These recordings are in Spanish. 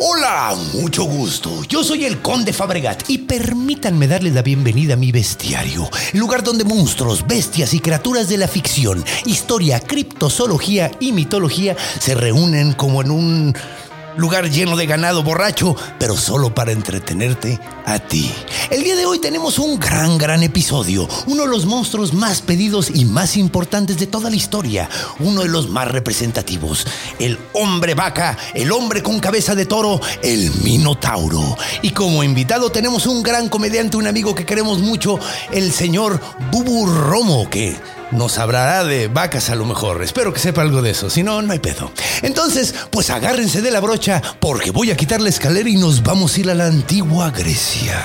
Hola, mucho gusto. Yo soy el Conde Fabregat y permítanme darles la bienvenida a mi bestiario, lugar donde monstruos, bestias y criaturas de la ficción, historia, criptozoología y mitología se reúnen como en un lugar lleno de ganado borracho, pero solo para entretenerte a ti. El día de hoy tenemos un gran, gran episodio, uno de los monstruos más pedidos y más importantes de toda la historia, uno de los más representativos, el hombre vaca, el hombre con cabeza de toro, el Minotauro. Y como invitado tenemos un gran comediante, un amigo que queremos mucho, el señor Bubu Romo, que nos hablará de vacas a lo mejor. Espero que sepa algo de eso. Si no, no hay pedo. Entonces, pues agárrense de la brocha porque voy a quitar la escalera y nos vamos a ir a la antigua Grecia.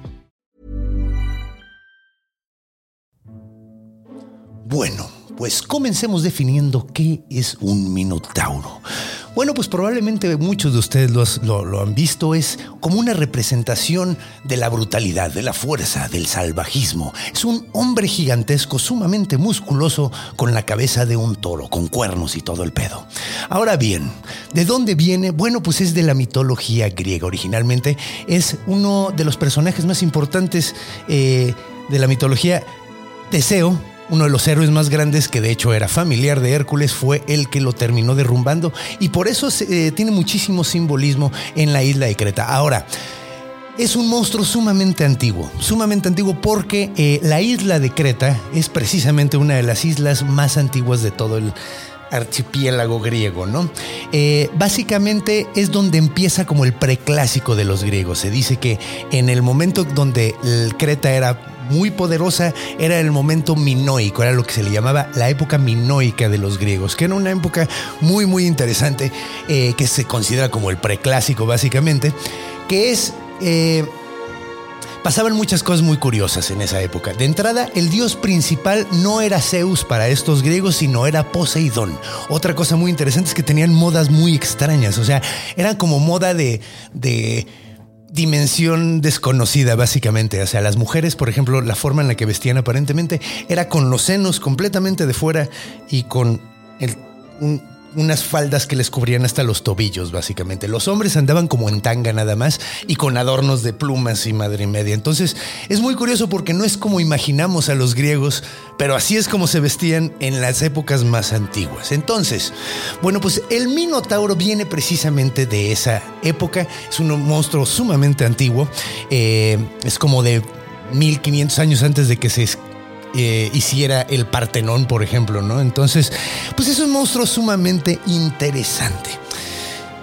Bueno, pues comencemos definiendo qué es un minotauro. Bueno, pues probablemente muchos de ustedes lo, han visto, es como una representación de la brutalidad, de la fuerza, del salvajismo. Es un hombre gigantesco, sumamente musculoso, con la cabeza de un toro, con cuernos y todo el pedo. Ahora bien, ¿de dónde viene? Bueno, pues es de la mitología griega. Originalmente es uno de los personajes más importantes eh, de la mitología Teseo, uno de los héroes más grandes que de hecho era familiar de Hércules, fue el que lo terminó derrumbando y por eso eh, tiene muchísimo simbolismo en la isla de Creta. Ahora, es un monstruo sumamente antiguo, sumamente antiguo porque eh, la isla de Creta es precisamente una de las islas más antiguas de todo el archipiélago griego, ¿no? Eh, básicamente es donde empieza como el preclásico de los griegos. Se dice que en el momento donde Creta era muy poderosa, era el momento minoico, era lo que se le llamaba la época minoica de los griegos, que era una época muy, muy interesante, eh, que se considera como el preclásico básicamente, que es... eh, Pasaban muchas cosas muy curiosas en esa época. De entrada, el dios principal no era Zeus para estos griegos, sino era Poseidón. Otra cosa muy interesante es que tenían modas muy extrañas, o sea, eran como moda de dimensión desconocida, básicamente. O sea, las mujeres, por ejemplo, la forma en la que vestían aparentemente era con los senos completamente de fuera y con el- un- unas faldas que les cubrían hasta los tobillos, básicamente. Los hombres andaban como en tanga nada más y con adornos de plumas y madre y media. Entonces, es muy curioso porque no es como imaginamos a los griegos, pero así es como se vestían en las épocas más antiguas. Entonces, bueno, pues el Minotauro viene precisamente de esa época. Es un monstruo sumamente antiguo. Eh, es como de 1500 años antes de que se eh, hiciera el Partenón, por ejemplo, ¿no? Entonces, pues es un monstruo sumamente interesante.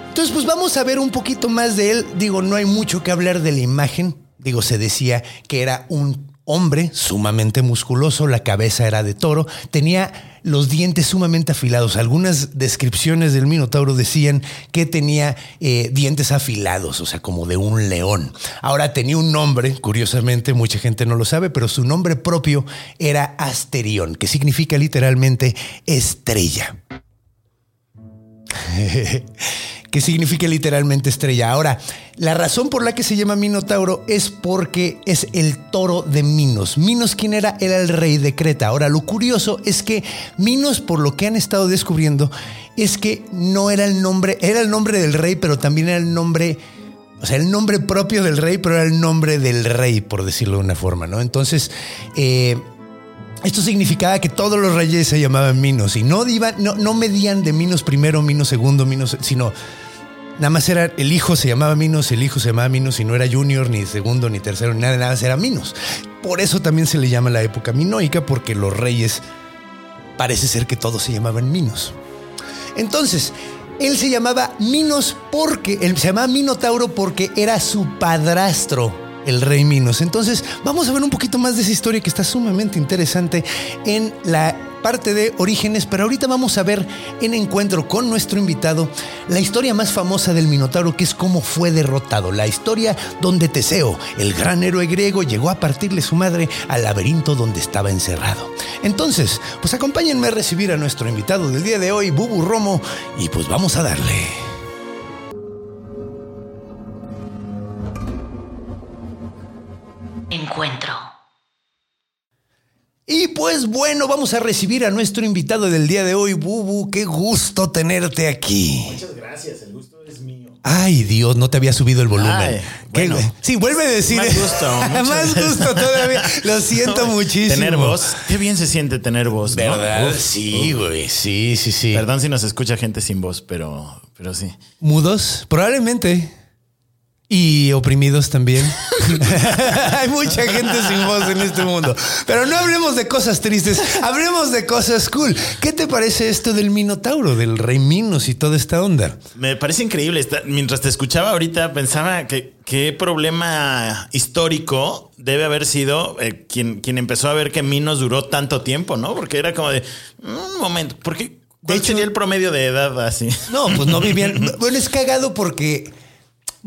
Entonces, pues vamos a ver un poquito más de él. Digo, no hay mucho que hablar de la imagen. Digo, se decía que era un hombre sumamente musculoso, la cabeza era de toro, tenía los dientes sumamente afilados. Algunas descripciones del Minotauro decían que tenía eh, dientes afilados, o sea, como de un león. Ahora tenía un nombre, curiosamente, mucha gente no lo sabe, pero su nombre propio era Asterión, que significa literalmente estrella que significa literalmente estrella. Ahora, la razón por la que se llama Minotauro es porque es el toro de Minos. Minos, ¿quién era? Era el rey de Creta. Ahora, lo curioso es que Minos, por lo que han estado descubriendo, es que no era el nombre, era el nombre del rey, pero también era el nombre o sea, el nombre propio del rey, pero era el nombre del rey, por decirlo de una forma, ¿no? Entonces, eh, esto significaba que todos los reyes se llamaban Minos y no, iban, no, no medían de Minos primero, Minos segundo, Minos, sino nada más era el hijo se llamaba Minos, el hijo se llamaba Minos y no era junior, ni segundo, ni tercero, ni nada, nada era Minos. Por eso también se le llama la época minoica, porque los reyes parece ser que todos se llamaban Minos. Entonces, él se llamaba Minos porque, él se llamaba Minotauro porque era su padrastro, el rey Minos. Entonces, vamos a ver un poquito más de esa historia que está sumamente interesante en la parte de orígenes, pero ahorita vamos a ver en encuentro con nuestro invitado la historia más famosa del Minotauro, que es cómo fue derrotado, la historia donde Teseo, el gran héroe griego, llegó a partirle su madre al laberinto donde estaba encerrado. Entonces, pues acompáñenme a recibir a nuestro invitado del día de hoy, Bubu Romo, y pues vamos a darle. Y pues bueno, vamos a recibir a nuestro invitado del día de hoy, Bubu. Qué gusto tenerte aquí. Muchas gracias, el gusto es mío. Ay, Dios, no te había subido el volumen. Ay, ¿Qué- bueno. sí, vuelve a decir. Más gusto, Más gusto todavía. Lo siento muchísimo. Tener voz. Qué bien se siente tener voz, ¿no? ¿Verdad? Uf, sí, güey. Sí, sí, sí. Perdón si nos escucha gente sin voz, pero, pero sí. ¿Mudos? Probablemente. Y oprimidos también. Hay mucha gente sin voz en este mundo. Pero no hablemos de cosas tristes, hablemos de cosas cool. ¿Qué te parece esto del Minotauro, del Rey Minos y toda esta onda? Me parece increíble. Mientras te escuchaba ahorita, pensaba que qué problema histórico debe haber sido eh, quien, quien empezó a ver que Minos duró tanto tiempo, ¿no? Porque era como de un momento. ¿Por qué? ¿Cuál hecho- sería el promedio de edad así? No, pues no vivían. Bueno, es cagado porque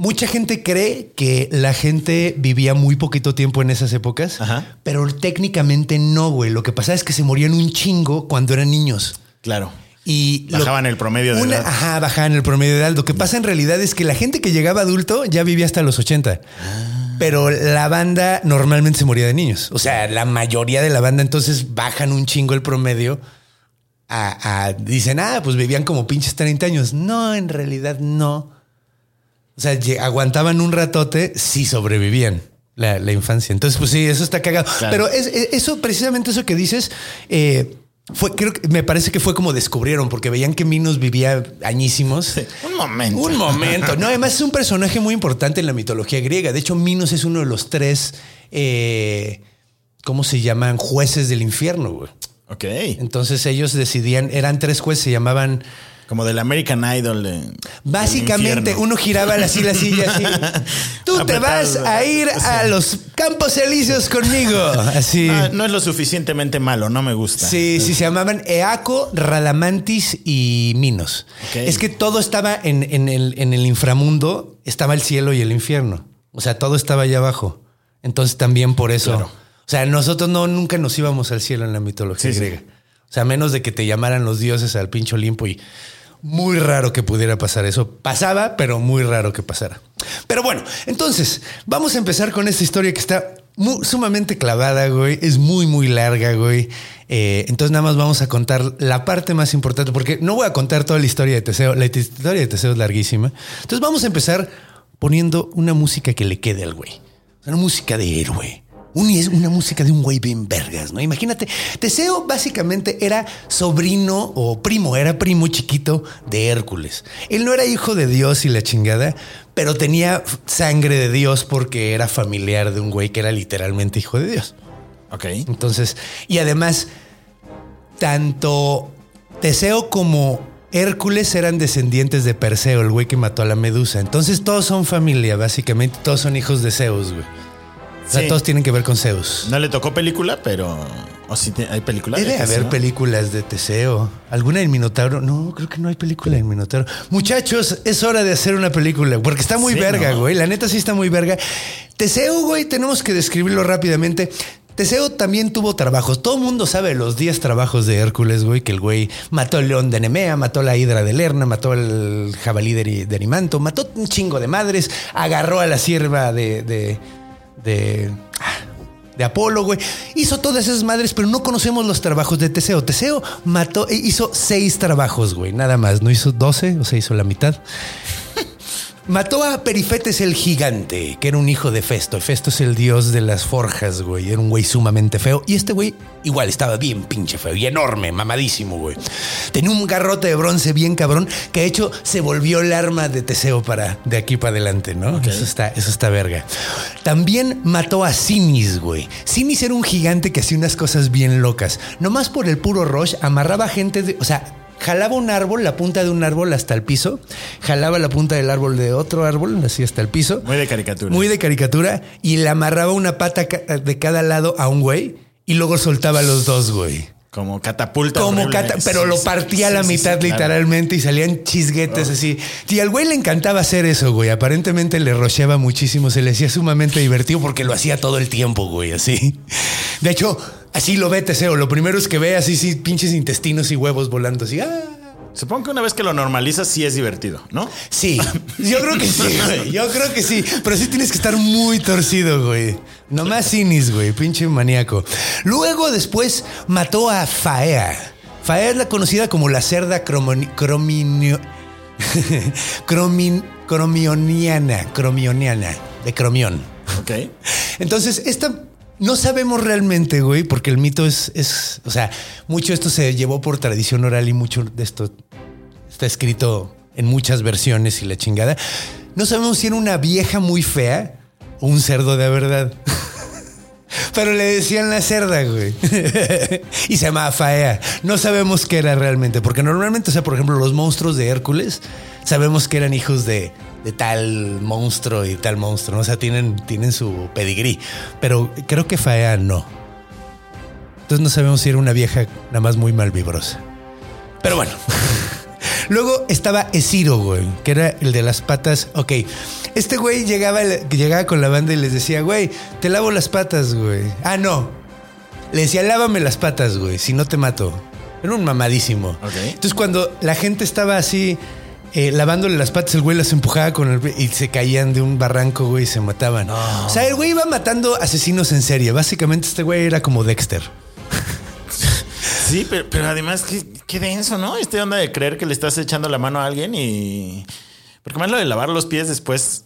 mucha gente cree que la gente vivía muy poquito tiempo en esas épocas, Ajá. pero técnicamente no, güey. Lo que pasa es que se morían un chingo cuando eran niños. Claro. Y lo- Bajaban el promedio de una- edad. Ajá, bajaban el promedio de edad. Lo que pasa en realidad es que la gente que llegaba adulto ya vivía hasta los 80. Ah. Pero la banda normalmente se moría de niños. O sea, la mayoría de la banda entonces bajan un chingo el promedio. A, a- dicen, ah, pues vivían como pinches 30 años. No, en realidad no. O sea, aguantaban un ratote, sí sobrevivían la, la infancia. Entonces, pues sí, eso está cagado. Claro. Pero es, es- eso, precisamente eso que dices, eh, fue, creo que me parece que fue como descubrieron, porque veían que Minos vivía añísimos. Un momento. Un momento. No, además es un personaje muy importante en la mitología griega. De hecho, Minos es uno de los tres, eh, ¿cómo se llaman? Jueces del infierno, güey. Ok. Entonces ellos decidían, eran tres jueces, se llamaban Como del American Idol. de- Básicamente, uno giraba así la silla así. Tú te vas a ir a los campos elíseos conmigo. Así. Ah, no es lo suficientemente malo, no me gusta. Sí, sí, se llamaban Eaco, Radamantis y Minos. Es que todo estaba en, en el, en el inframundo, estaba el cielo y el infierno. O sea, todo estaba allá abajo. Entonces también por eso. Claro. O sea, nosotros no nunca nos íbamos al cielo en la mitología Sí, sí. griega. O sea, a menos de que te llamaran los dioses al pincho Olimpo y muy raro que pudiera pasar eso. Pasaba, pero muy raro que pasara. Pero bueno, entonces vamos a empezar con esta historia que está sumamente clavada, güey. Es muy, muy larga, güey. Eh, entonces nada más vamos a contar la parte más importante, porque no voy a contar toda la historia de Teseo. La historia de Teseo es larguísima. Entonces vamos a empezar poniendo una música que le quede al güey. Una música de héroe. Un- es una música de un güey bien vergas, ¿no? Imagínate, Teseo básicamente era sobrino o primo, era primo chiquito de Hércules. Él no era hijo de Dios y la chingada, pero tenía sangre de Dios porque era familiar de un güey que era literalmente hijo de Dios. Ok. Entonces, y además, tanto Teseo como Hércules eran descendientes de Perseo, el güey que mató a la medusa. Entonces todos son familia, básicamente, todos son hijos de Zeus, güey. O sea, Sí. todos tienen que ver con Zeus. No le tocó película, pero. ¿O te- hay película? Debe de haber películas de Teseo. ¿Alguna del Minotauro? No, creo que no hay película del Minotauro. Muchachos, es hora de hacer una película, porque está muy Sí, verga, ¿no? güey. La neta sí está muy verga. Teseo, güey, tenemos que describirlo rápidamente. Teseo también tuvo trabajos. Todo el mundo sabe los 10 trabajos de Hércules, güey, que el güey mató al león de Nemea, mató a la hidra de Lerna, mató al jabalí de, Erimanto, mató un chingo de madres, agarró a la sierva de... de, de ah, de Apolo, güey. Hizo todas esas madres, pero no conocemos los trabajos de Teseo. Teseo mató, eh, hizo seis trabajos, güey, nada más. No hizo 12, o sea, hizo la mitad. Mató a Perifetes el gigante, que era un hijo de Festo. Festo es el dios de las forjas, güey. Era un güey sumamente feo. Y este güey igual estaba bien pinche feo y enorme, mamadísimo, güey. Tenía un garrote de bronce bien cabrón, que de hecho se volvió el arma de Teseo para de aquí para adelante, ¿no? Eso está, eso está verga. También mató a Sinis, güey. Sinis era un gigante que hacía unas cosas bien locas. Nomás por el puro rush, amarraba gente de. O sea, jalaba un árbol, la punta de un árbol hasta el piso, jalaba la punta del árbol de otro árbol, así hasta el piso. Muy de caricatura. Muy de caricatura. Y le amarraba una pata ca- de cada lado a un güey y luego soltaba los dos, güey. Como catapulta. Como cata, pero lo sí, partía a la sí, sí, mitad claro. literalmente y salían chisguetes así. Y al güey le encantaba hacer eso, güey. Aparentemente le rocheaba muchísimo, se le hacía sumamente divertido porque lo hacía todo el tiempo, güey, así. De hecho, así lo ve Teseo. Lo primero es que ve así, sí, pinches intestinos y huevos volando así. ¡Ah! Supongo que una vez que lo normalizas, sí es divertido, ¿no? Sí, yo creo que sí, güey. Yo creo que sí. Pero sí tienes que estar muy torcido, güey. Nomás Sinis, güey. Pinche maníaco. Luego, después, mató a Faea. Faea es la conocida como la cerda crominio- cromin- cromioniana. Cromioniana. De cromión. Ok. Entonces, esta no sabemos realmente, güey, porque el mito es, es, o sea, mucho esto se llevó por tradición oral y mucho de esto está escrito en muchas versiones y la chingada. No sabemos si era una vieja muy fea o un cerdo de verdad. Pero le decían la cerda, güey. y se llamaba Faea. No sabemos qué era realmente, porque normalmente, o sea, por ejemplo, los monstruos de Hércules, sabemos que eran hijos de, de tal monstruo y tal monstruo. ¿no? O sea, tienen, tienen su pedigrí. Pero creo que Faea no. Entonces no sabemos si era una vieja nada más muy malvibrosa. Pero bueno. Luego estaba Esiro, güey, que era el de las patas. Ok, este güey llegaba, llegaba con la banda y les decía, güey, te lavo las patas, güey. Ah, no. Le decía, lávame las patas, güey, si no te mato. Era un mamadísimo. Ok. Entonces cuando la gente estaba así eh, lavándole las patas, el güey las empujaba con el y se caían de un barranco, güey, y se mataban. O sea, el güey iba matando asesinos en serie. Básicamente este güey era como Dexter. Sí, pero, pero además, qué, qué denso, ¿no? Este onda de creer que le estás echando la mano a alguien y. Porque más lo de lavar los pies después.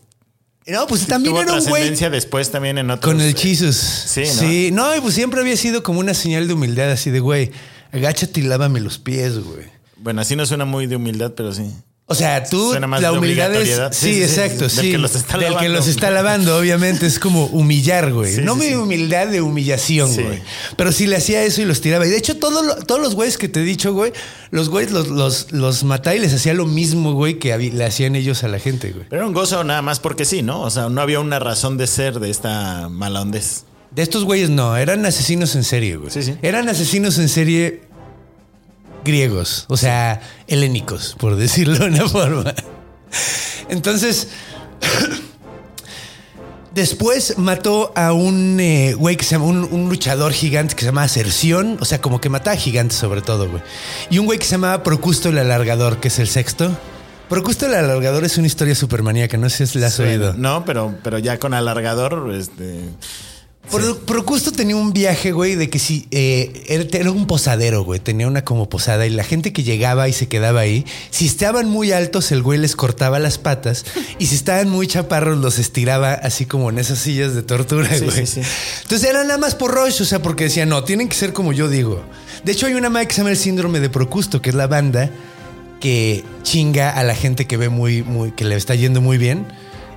No, pues también tuvo era un güey después también en otros. Con el eh, Jesus. Sí, ¿no? Sí, no, y pues siempre había sido como una señal de humildad, así de, güey, agáchate y lávame los pies, güey. Bueno, así no suena muy de humildad, pero sí. O sea, tú, la humildad es. Sí, Sí, sí, sí, exacto, sí. Del que los está Del que lavando. los está lavando, obviamente, es como humillar, güey. No mi humildad de humillación, güey. Pero sí le hacía eso y los tiraba. Y de hecho, todo todos los güeyes que te he dicho, güey, los güeyes los, los, los mataba y les hacía lo mismo, güey, que le hacían ellos a la gente, güey. Pero era un gozo nada más porque sí, ¿no? O sea, no había una razón de ser de esta mala. De estos güeyes no, eran asesinos en serie, güey. Sí, sí. Eran asesinos en serie griegos, o sea, helénicos, por decirlo de una forma. Entonces, después mató a un eh, güey que se llama, un, un luchador gigante que se llama Cerción, o sea, como que mataba gigantes sobre todo, güey. Y un güey que se llamaba Procusto el Alargador, que es el sexto. Procusto el Alargador es una historia supermaníaca, no sé si la has oído. No, pero, pero ya con alargador, este. Pro- Procusto tenía un viaje, güey, de que si eh, era, era un posadero, güey, tenía una como posada y la gente que llegaba y se quedaba ahí, si estaban muy altos, el güey les cortaba las patas y si estaban muy chaparros, los estiraba así como en esas sillas de tortura, Sí, güey. sí, sí. Entonces era nada más por rush, o sea, porque decían, no, tienen que ser como yo digo. De hecho, hay una madre que se llama el síndrome de Procusto, que es la banda que chinga a la gente que ve muy, muy, que le está yendo muy bien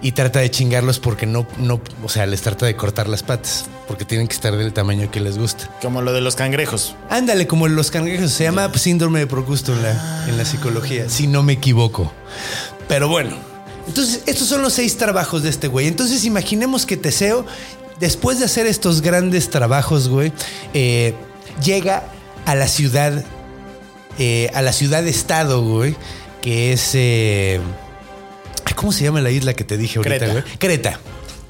y trata de chingarlos porque no, no, o sea, les trata de cortar las patas porque tienen que estar del tamaño que les gusta. Como lo de los cangrejos. Ándale, como los cangrejos, se llama síndrome de Procusto en la, en la psicología, si no me equivoco. Pero bueno, entonces estos son los seis trabajos de este güey. Entonces imaginemos que Teseo, después de hacer estos grandes trabajos, güey, eh, llega a la ciudad, eh, a la ciudad-estado, güey, que es... eh, ¿Cómo se llama la isla que te dije ahorita, Creta. güey? Creta.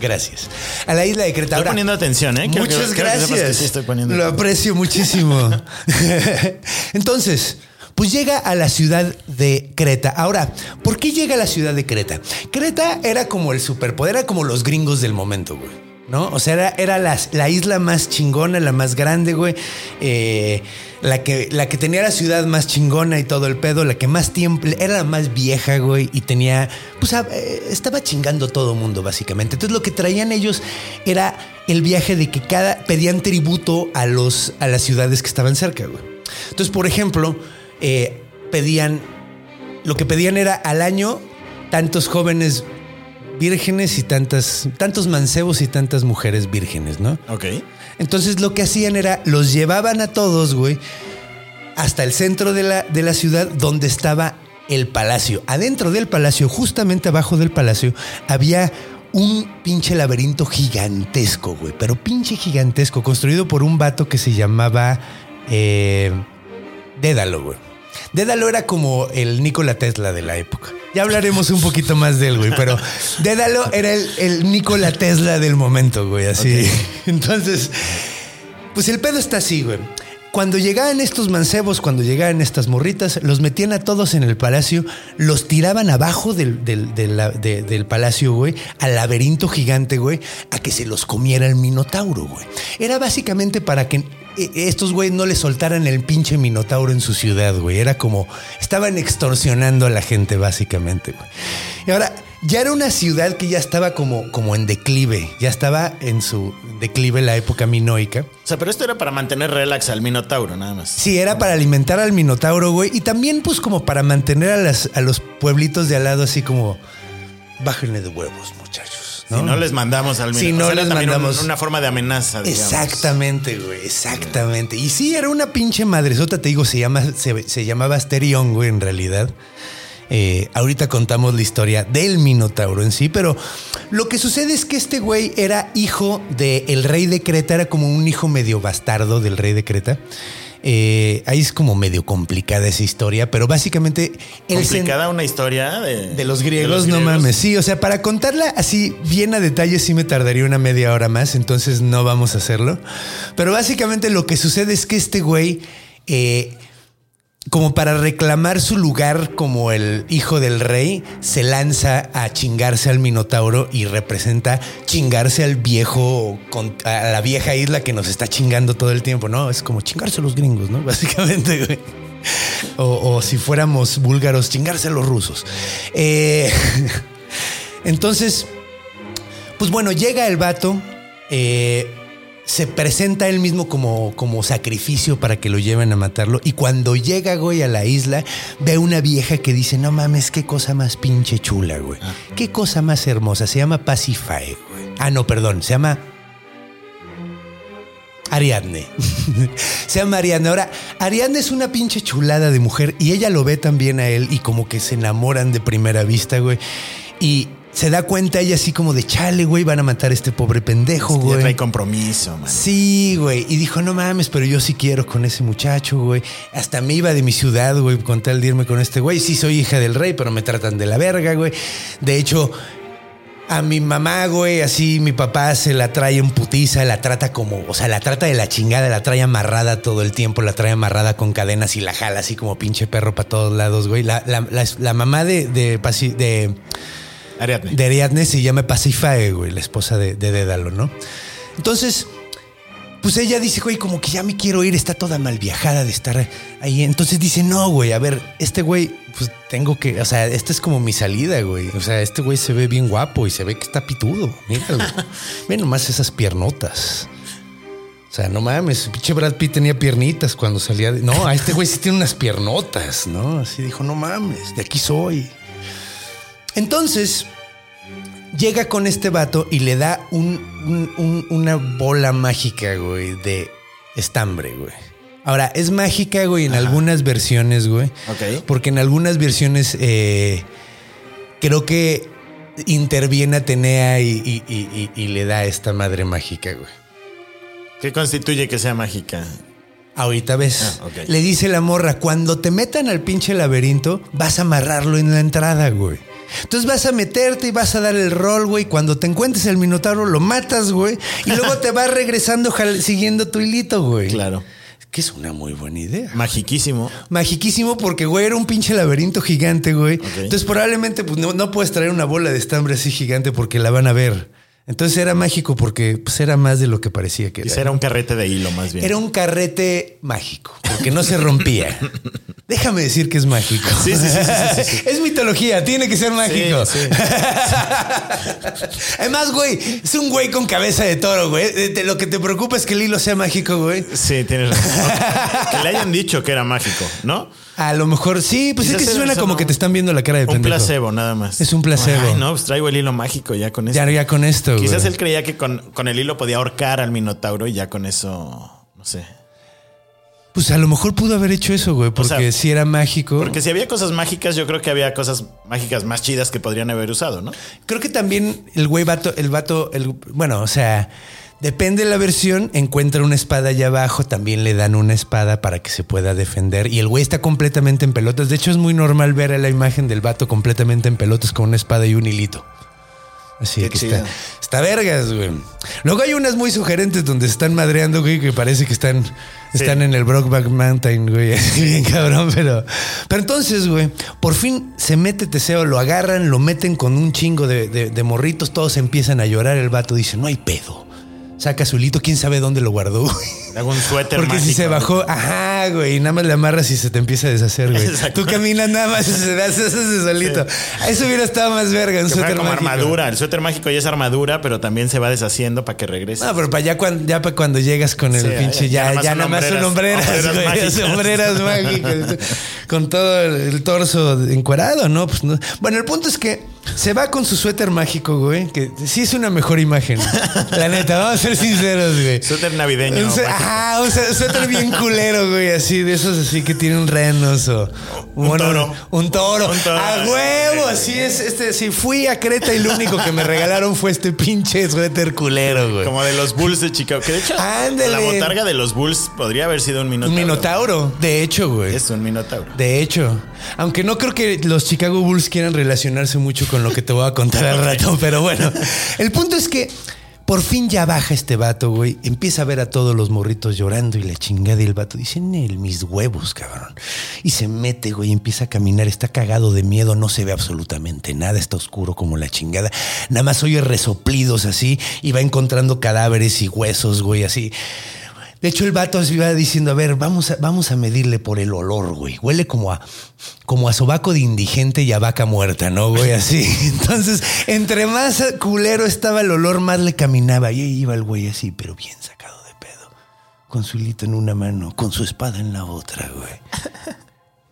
Gracias. A la isla de Creta. Estoy Ahora- poniendo atención, ¿eh? Muchas que gracias. que sí estoy poniendo Lo atención. aprecio muchísimo. Entonces, pues llega a la ciudad de Creta. Ahora, ¿por qué llega a la ciudad de Creta? Creta era como el superpoder, era como los gringos del momento, güey. ¿No? O sea, era, era la, la isla más chingona, la más grande, güey. Eh, la, que, la que tenía la ciudad más chingona y todo el pedo, la que más tiempo, era la más vieja, güey, y tenía, pues eh, estaba chingando todo el mundo, básicamente. Entonces lo que traían ellos era el viaje de que cada, pedían tributo a, los, a las ciudades que estaban cerca, güey. Entonces, por ejemplo, eh, pedían, lo que pedían era al año tantos jóvenes vírgenes y tantas, tantos mancebos y tantas mujeres vírgenes, ¿no? Ok. Entonces lo que hacían era, los llevaban a todos, güey, hasta el centro de la, de la ciudad donde estaba el palacio. Adentro del palacio, justamente abajo del palacio, había un pinche laberinto gigantesco, güey, pero pinche gigantesco, construido por un vato que se llamaba eh, Dédalo, güey. Dédalo era como el Nikola Tesla de la época. Ya hablaremos un poquito más de él, güey, pero Dédalo era el, el Nikola Tesla del momento, güey, así. Entonces, pues el pedo está así, güey. Cuando llegaban estos mancebos, cuando llegaban estas morritas, los metían a todos en el palacio, los tiraban abajo del, del- del- la- de- del palacio, güey, al laberinto gigante, güey, a que se los comiera el minotauro, güey. Era básicamente para que estos güey no le soltaran el pinche minotauro en su ciudad, güey. Era como, estaban extorsionando a la gente, básicamente, güey. Y ahora, ya era una ciudad que ya estaba como, como en declive, ya estaba en su declive la época minoica. O sea, pero esto era para mantener relax al Minotauro, nada más. Sí, era para alimentar al Minotauro, güey. Y también, pues, como para mantener a, las, a los pueblitos de al lado así como... Bájenle de huevos, muchachos. Si no les mandamos al Si no O sea, era les también un- mandamos- una forma de amenaza. digamos. Exactamente, güey. Exactamente. Y sí, era una pinche madresota, te digo, se, llama, se, se llamaba Asterión, güey, en realidad. Eh, ahorita contamos la historia del Minotauro en sí, pero lo que sucede es que este güey era hijo del rey de Creta, era como un hijo medio bastardo del rey de Creta. Eh, ahí es como medio complicada esa historia, pero básicamente Complicada una historia de, de los griegos, de no mames. Sí, o sea, para contarla así bien a detalle sí me tardaría una media hora más, entonces no vamos a hacerlo. Pero básicamente lo que sucede es que este güey, eh, como para reclamar su lugar como el hijo del rey, se lanza a chingarse al Minotauro y representa chingarse al viejo, a la vieja isla que nos está chingando todo el tiempo, ¿no? Es como chingarse a los gringos, ¿no? Básicamente, güey. O, o si fuéramos búlgaros, chingarse a los rusos. Eh, entonces, pues bueno, llega el vato, eh, se presenta él mismo como, como sacrificio para que lo lleven a matarlo. Y cuando llega, güey, a la isla, ve una vieja que dice, no mames, qué cosa más pinche chula, güey. Qué cosa más hermosa. Se llama Pacifae, güey. Ah, no, perdón, se llama... Ariadne. se llama Ariadne. Ahora, Ariadne es una pinche chulada de mujer y ella lo ve también a él y como que se enamoran de primera vista, güey. Y se da cuenta ella así como de chale, güey, van a matar a este pobre pendejo, Ya güey. trae compromiso, man. Sí, güey. Y dijo, no mames, pero yo sí quiero con ese muchacho, güey. Hasta me iba de mi ciudad, güey, con tal de irme con este güey. Sí, soy hija del rey, pero me tratan de la verga, güey. De hecho, a mi mamá, güey, así mi papá se la trae en putiza, la trata como, o sea, la trata de la chingada, la trae amarrada todo el tiempo, la trae amarrada con cadenas y la jala así como pinche perro para todos lados, güey. La, la- la- la mamá de, de, Ariadne. de Ariadne se llama Pacifae, güey, la esposa de, de Dédalo, ¿no? Entonces, pues ella dice, güey, como que ya me quiero ir, está toda mal viajada de estar ahí. Entonces dice, no, güey, a ver, este güey, pues tengo que, o sea, esta es como mi salida, güey. O sea, este güey se ve bien guapo y se ve que está pitudo. Míralo. Ve nomás esas piernotas. O sea, no mames, pinche Brad Pitt tenía piernitas cuando salía de... No, a este güey sí tiene unas piernotas, ¿no? Así dijo, no mames, de aquí soy. Entonces, llega con este vato y le da un- un- un- una bola mágica, güey, de estambre, güey. Ahora, es mágica, güey, en algunas versiones, güey. Ok. Porque en algunas versiones eh, creo que interviene Atenea y, y- y- y- y le da esta madre mágica, güey. ¿Qué constituye que sea mágica? Ahorita ves. Ah. Le dice la morra, cuando te metan al pinche laberinto, vas a amarrarlo en la entrada, güey. Entonces vas a meterte y vas a dar el rol, güey. Cuando te encuentres el minotauro, lo matas, güey. Y luego te vas regresando siguiendo tu hilito, güey. Claro. Que es una muy buena idea. Magiquísimo. Magiquísimo porque, güey, era un pinche laberinto gigante, güey. Entonces probablemente pues, no, no puedes traer una bola de estambre así gigante porque la van a ver. Entonces era mágico porque pues, era más de lo que parecía que era. era un carrete de hilo, más bien. Era un carrete mágico, porque no se rompía. Déjame decir que es mágico. Sí, sí, sí, sí, sí. Es mitología, tiene que ser mágico. sí. Además, güey, es un güey con cabeza de toro, güey. De- Lo que te preocupa es que el hilo sea mágico, güey. Sí, tienes razón. que le hayan dicho que era mágico, ¿no? A lo mejor sí, pues Quizás es que suena como ¿no? que te están viendo la cara de Un pendejo. placebo, nada más. Es un placebo. Ay, no, pues traigo el hilo mágico ya con eso. Ya, ya con esto, güey. Quizás él creía que con, con el hilo podía ahorcar al minotauro y ya con eso, no sé. Pues a lo mejor pudo haber hecho eso, güey, porque sea, si era mágico. Porque si había cosas mágicas, yo creo que había cosas mágicas más chidas que podrían haber usado, ¿no? Creo que también el güey vato, el vato, el, bueno, o sea, depende de la versión, encuentra una espada allá abajo, también le dan una espada para que se pueda defender. Y el güey está completamente en pelotas. De hecho, es muy normal ver a la imagen del vato completamente en pelotas con una espada y un hilito. Así Qué que chido. está, está vergas, güey. Luego hay unas muy sugerentes donde se están madreando, güey, que parece que están, están en el Brokeback Mountain, güey. Así bien cabrón, pero. Pero entonces, güey, por fin se mete Teseo, lo agarran, lo meten con un chingo de, de- de morritos, todos empiezan a llorar. El vato dice: No hay pedo. Saca su hilito, quién sabe dónde lo guardó, güey. Hago un suéter Porque si se bajó, ajá, güey, nada más le amarras y se te empieza a deshacer, güey. Exacto. Tú caminas nada más y se deshace solito. Eso hubiera estado más verga, un Que suéter como mágico. armadura. El suéter mágico ya es armadura, pero también se va deshaciendo para que regrese. No, pero para allá cuando, ya para cuando llegas con el Sí, pinche, ya- ya, ya ya, nada más son hombreras, hombreras güey, mágicas. con todo el, el torso encuerado, ¿no? Pues no. Bueno, el punto es que se va con su suéter mágico, güey, que sí es una mejor imagen. La neta, vamos a ser sinceros, güey. Suéter navideño. Un, ajá, un su- suéter bien culero, güey, así, de esos así que tienen renos o... Un toro. Un toro. Un toro. A huevo, así es. Este, si fui a Creta y lo único que me regalaron fue este pinche suéter culero, güey. Como de los Bulls de Chicago. Que de hecho, Ándale. la botarga de los Bulls podría haber sido un minotauro. Un minotauro, de hecho, güey. Es un minotauro. De hecho, aunque no creo que los Chicago Bulls quieran relacionarse mucho con lo que te voy a contar al rato, pero bueno, el punto es que por fin ya baja este vato, güey. Empieza a ver a todos los morritos llorando y la chingada y el vato dice, Nel, mis huevos, cabrón. Y se mete, güey, empieza a caminar, está cagado de miedo, no se ve absolutamente nada, está oscuro como la chingada. Nada más oye resoplidos así y va encontrando cadáveres y huesos, güey, así. De hecho, el vato se iba diciendo, a ver, vamos a, vamos a medirle por el olor, güey. Huele como a, como a sobaco de indigente y a vaca muerta, ¿no, güey? Así. Entonces, entre más culero estaba el olor, más le caminaba. Y ahí iba el güey así, pero bien sacado de pedo. Con su hilito en una mano, con su espada en la otra, güey.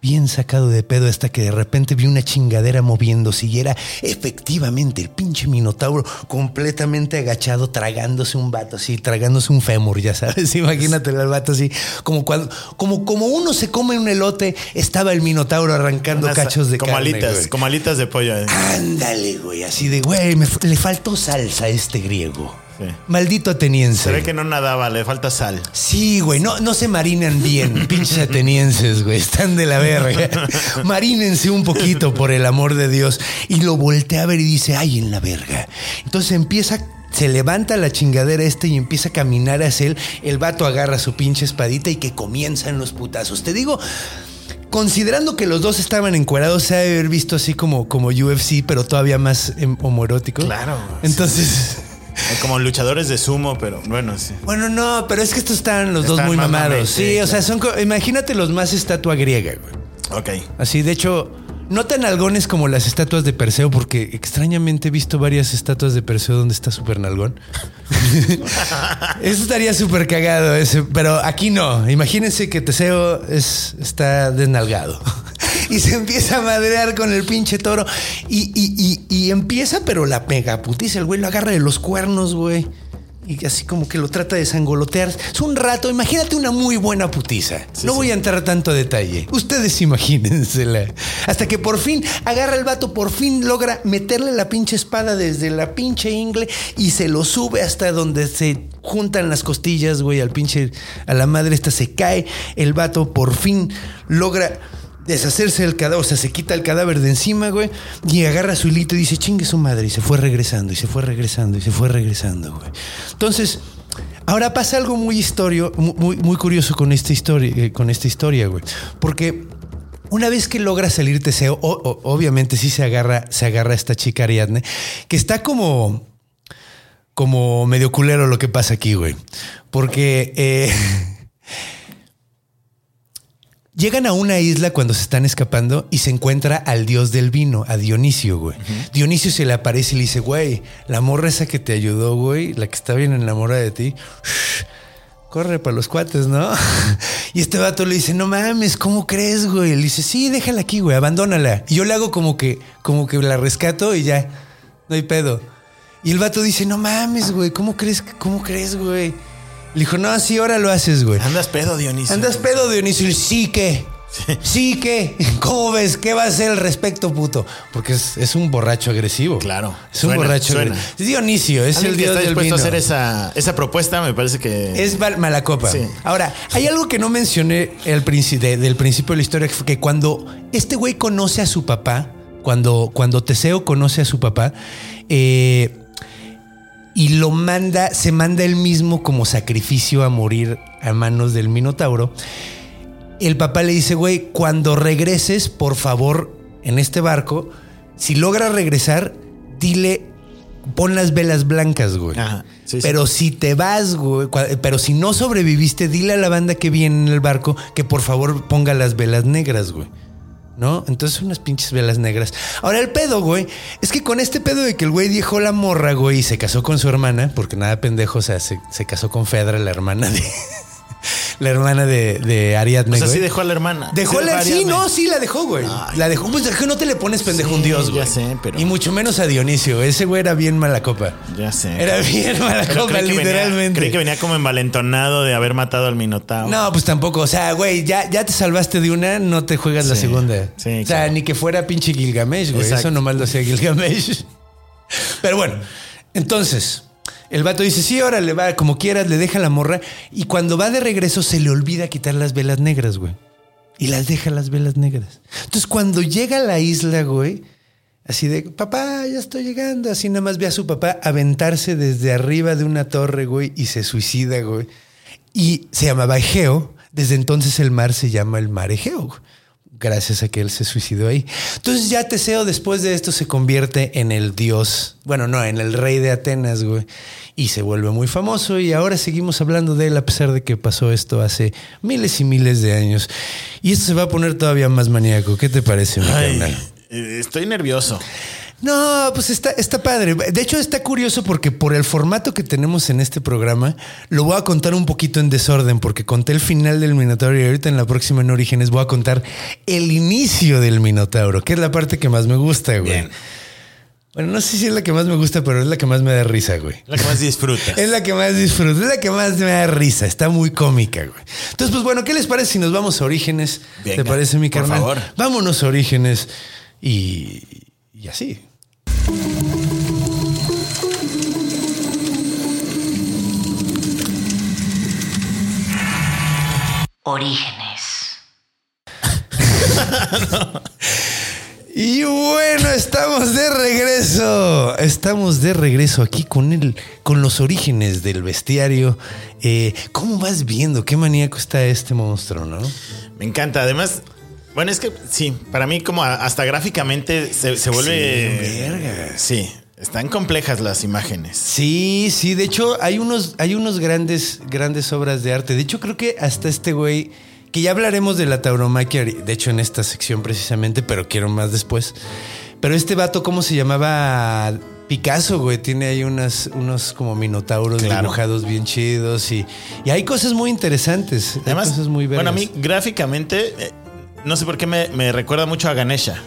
Bien sacado de pedo hasta que de repente vi una chingadera moviéndose y era efectivamente el pinche minotauro completamente agachado tragándose un vato así, tragándose un fémur, ya sabes, imagínate el vato así, como cuando, como, como uno se come un elote, estaba el minotauro arrancando Unas- cachos de como carne, alitas, güey. como alitas de pollo. eh. Ándale, güey, así de, güey, me le faltó salsa a este griego. Sí. Maldito ateniense. Se ve que no nadaba, le falta sal. Sí, güey, no, no se marinan bien, pinches atenienses, güey, están de la verga. Marínense un poquito, por el amor de Dios. Y lo voltea a ver y dice, ay, en la verga. Entonces empieza, se levanta la chingadera este y empieza a caminar hacia él. El vato agarra su pinche espadita y que comienzan los putazos. Te digo, considerando que los dos estaban encuerados, se ha de haber visto así como, como UFC, pero todavía más em, homoerótico. Claro. Entonces... Como luchadores de sumo, pero bueno, sí. Bueno, no, pero es que estos están los dos muy mamados. sí, sí, o sea, son. Imagínate los más estatua griega, güey. Ok. Así, de hecho, no tan algones como las estatuas de Perseo, porque extrañamente he visto varias estatuas de Perseo donde está súper nalgón. Eso estaría súper cagado, ese, pero aquí no. Imagínense que Teseo es, está desnalgado. Y se empieza a madrear con el pinche toro. Y, y- y- y empieza, pero la pega putiza. El güey lo agarra de los cuernos, güey. Y así como que lo trata de sangolotear. Es un rato, imagínate una muy buena putiza. no voy a entrar a tanto detalle. Ustedes imagínensela. Hasta que por fin agarra el vato, por fin logra meterle la pinche espada desde la pinche ingle y se lo sube hasta donde se juntan las costillas, güey, al pinche, a la madre esta se cae. El vato por fin logra deshacerse del cadáver, o sea, se quita el cadáver de encima, güey, y agarra su hilito y dice, chingue su madre, y se fue regresando, y se fue regresando, y se fue regresando, güey. Entonces, ahora pasa algo muy historio, mu- muy, muy curioso con esta historia, eh, con esta historia, güey, porque una vez que logra salir Teseo, o- o- obviamente sí se agarra, se agarra esta chica Ariadne, que está como como medio culero lo que pasa aquí, güey. Porque eh, llegan a una isla cuando se están escapando y se encuentra al dios del vino, a Dionisio, güey. Dionisio se le aparece y le dice, güey, la morra esa que te ayudó, güey, la que está bien enamorada de ti, shh, corre para los cuates, ¿no? y este vato le dice, no mames, ¿cómo crees, güey? Le dice, sí, déjala aquí, güey, abandónala. Y yo le hago como que, como que la rescato y ya, no hay pedo. Y el vato dice, no mames, güey, ¿cómo crees, cómo crees, güey? Le dijo, no, sí, ahora lo haces, güey. Andas pedo, Dionisio. ¿Andas pedo, Dionisio? Y Sí, ¿qué? Sí, ¿qué? ¿Cómo ves? ¿Qué va a hacer al respecto, puto? Porque es, es un borracho agresivo. Claro. Es un borracho suena. agresivo. Es Dionisio, es el que dios está del dispuesto vino. a hacer esa, esa propuesta, me parece que. Es mala copa. Sí. Ahora, hay algo que no mencioné princi- de- del principio de la historia, que fue que cuando este güey conoce a su papá, cuando, cuando Teseo conoce a su papá, eh, y lo manda, se manda él mismo como sacrificio a morir a manos del Minotauro. El papá le dice, güey, cuando regreses, por favor, en este barco, si logras regresar, dile, pon las velas blancas, güey. Ajá, sí, sí. pero si te vas, güey, pero si no sobreviviste, dile a la banda que viene en el barco que por favor ponga las velas negras, güey. ¿No? Entonces unas pinches velas negras. Ahora el pedo, güey, es que con este pedo de que el güey dejó la morra, güey, y se casó con su hermana, porque nada pendejo, o sea, se, se casó con Fedra, la hermana de... la hermana de, de Ariadne, O sea, güey. sí dejó a la hermana. Dejó la. Sí, no, sí la dejó, güey. Ay. La dejó. Pues es que no te le pones pendejo un dios, güey. ya sé, pero- Y mucho menos a Dionisio. Ese güey era bien mala copa. Ya sé. Era bien mala copa, venía- literalmente. creí que venía como envalentonado de haber matado al Minotauro. No, pues tampoco. O sea, güey, ya, ya te salvaste de una, no te juegas la segunda. sí, o sea, claro. ni que fuera pinche Gilgamesh, güey. Exacto. Eso nomás lo hacía Gilgamesh. Pero bueno, entonces, el vato dice, sí, ahora le va, como quieras, le deja la morra. Y cuando va de regreso, se le olvida quitar las velas negras, güey. Y las deja las velas negras. Entonces, cuando llega a la isla, güey, así de, papá, ya estoy llegando. Así nada más ve a su papá aventarse desde arriba de una torre, güey, y se suicida, güey. Y se llamaba Egeo. Desde entonces el mar se llama el mar Egeo. güey, Gracias a que él se suicidó ahí. Entonces ya Teseo después de esto se convierte en el dios, bueno, no, en el rey de Atenas, güey. Y se vuelve muy famoso y ahora seguimos hablando de él a pesar de que pasó esto hace miles y miles de años. Y esto se va a poner todavía más maníaco. ¿Qué te parece, mi Ay, carnal? eh, estoy nervioso. No, pues está, está padre. De hecho, está curioso porque por el formato que tenemos en este programa, lo voy a contar un poquito en desorden, porque conté el final del Minotauro y ahorita en la próxima en Orígenes voy a contar el inicio del Minotauro, que es la parte que más me gusta, güey. Bien. Bueno, no sé si es la que más me gusta, pero es la que más me da risa, güey. La que más disfrutas. Es la que más disfruto, es la que más me da risa, está muy cómica, güey. Entonces, pues bueno, ¿qué les parece si nos vamos a Orígenes? Venga, ¿Te parece, mi por carnal? favor. Vámonos a Orígenes y, y así. Orígenes. Y bueno, estamos de regreso. Estamos de regreso aquí con el, con los orígenes del bestiario. Eh, ¿Cómo vas viendo? Qué maníaco está este monstruo, ¿no? Me encanta. Además, bueno, es que sí, para mí como hasta gráficamente se, se vuelve... Sí, verga. Sí, están complejas las imágenes. Sí, sí. De hecho, hay unos, hay unos grandes, grandes obras de arte. De hecho, creo que hasta este güey, que ya hablaremos de la tauromaquia, de hecho, en esta sección precisamente, pero quiero más después. Pero este vato, ¿cómo se llamaba? Picasso, güey, tiene ahí unas, unos como minotauros Claro. dibujados bien chidos y, y hay cosas muy interesantes. hay Además, cosas muy bueno, a mí gráficamente, eh, no sé por qué me, me recuerda mucho a Ganesha.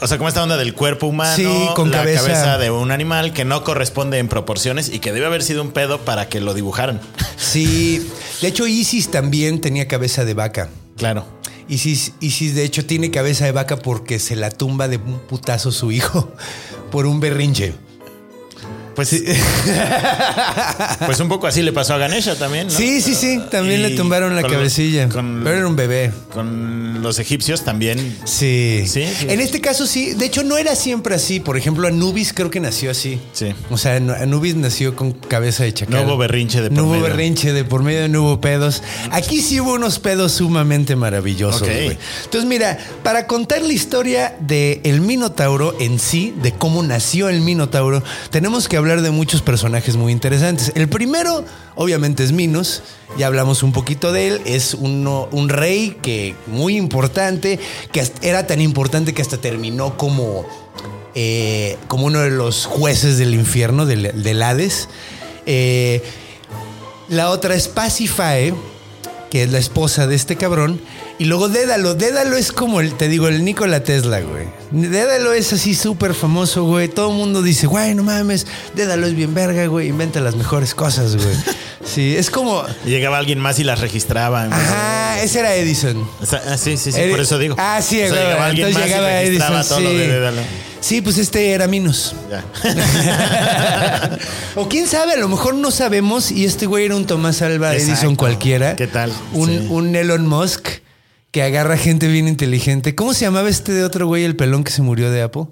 O sea, como esta onda del cuerpo humano, Sí, con la cabeza. de un animal que no corresponde en proporciones y que debe haber sido un pedo para que lo dibujaran. Sí, de hecho Isis también tenía cabeza de vaca. Claro. Isis, Isis de hecho tiene cabeza de vaca porque se la tumba de un putazo su hijo por un berrinche. Pues, pues un poco así le pasó a Ganesha también. ¿no? Sí, sí, sí, también Y le tumbaron la los- cabecilla. con- pero era un bebé. Con los egipcios también. Sí. Sí, sí. En este caso sí. De hecho, no era siempre así. Por ejemplo, Anubis creo que nació así. Sí. O sea, Anu- Anubis nació con cabeza de chacal. No hubo berrinche de por No hubo medio. berrinche de por medio, no hubo pedos. Aquí sí hubo unos pedos sumamente maravillosos, Ok. güey. Entonces, mira, para contar la historia del Minotauro en sí, de cómo nació el Minotauro, tenemos que hablar hablar de muchos personajes muy interesantes. El primero, obviamente, es Minos. Ya hablamos un poquito de él. Es un rey que muy importante, que era tan importante que hasta terminó como, eh, como uno de los jueces del infierno, del, del Hades. Eh, la otra es Pacifae, que es la esposa de este cabrón. Y luego Dédalo. Dédalo es como el, te digo, el Nikola Tesla, güey. Dédalo es así súper famoso, güey. Todo el mundo dice, güey, no mames, Dédalo es bien verga, güey. Inventa las mejores cosas, güey. Sí, es como. Y llegaba alguien más y las registraba. Ajá, ese era Edison. O sea, ah, sí, sí, sí, Edi- por eso digo. Ah, sí, O sea, güey, llegaba alguien entonces más y llegaba registraba Edison. todo lo sí. de Dédalo. Sí, pues este era Minos. Ya. o quién sabe, a lo mejor no sabemos y este güey era un Tomás Alba Exacto. Edison cualquiera. ¿Qué tal? Un, Sí. un Elon Musk que agarra gente bien inteligente. ¿Cómo se llamaba este de otro güey, el pelón que se murió de Apple?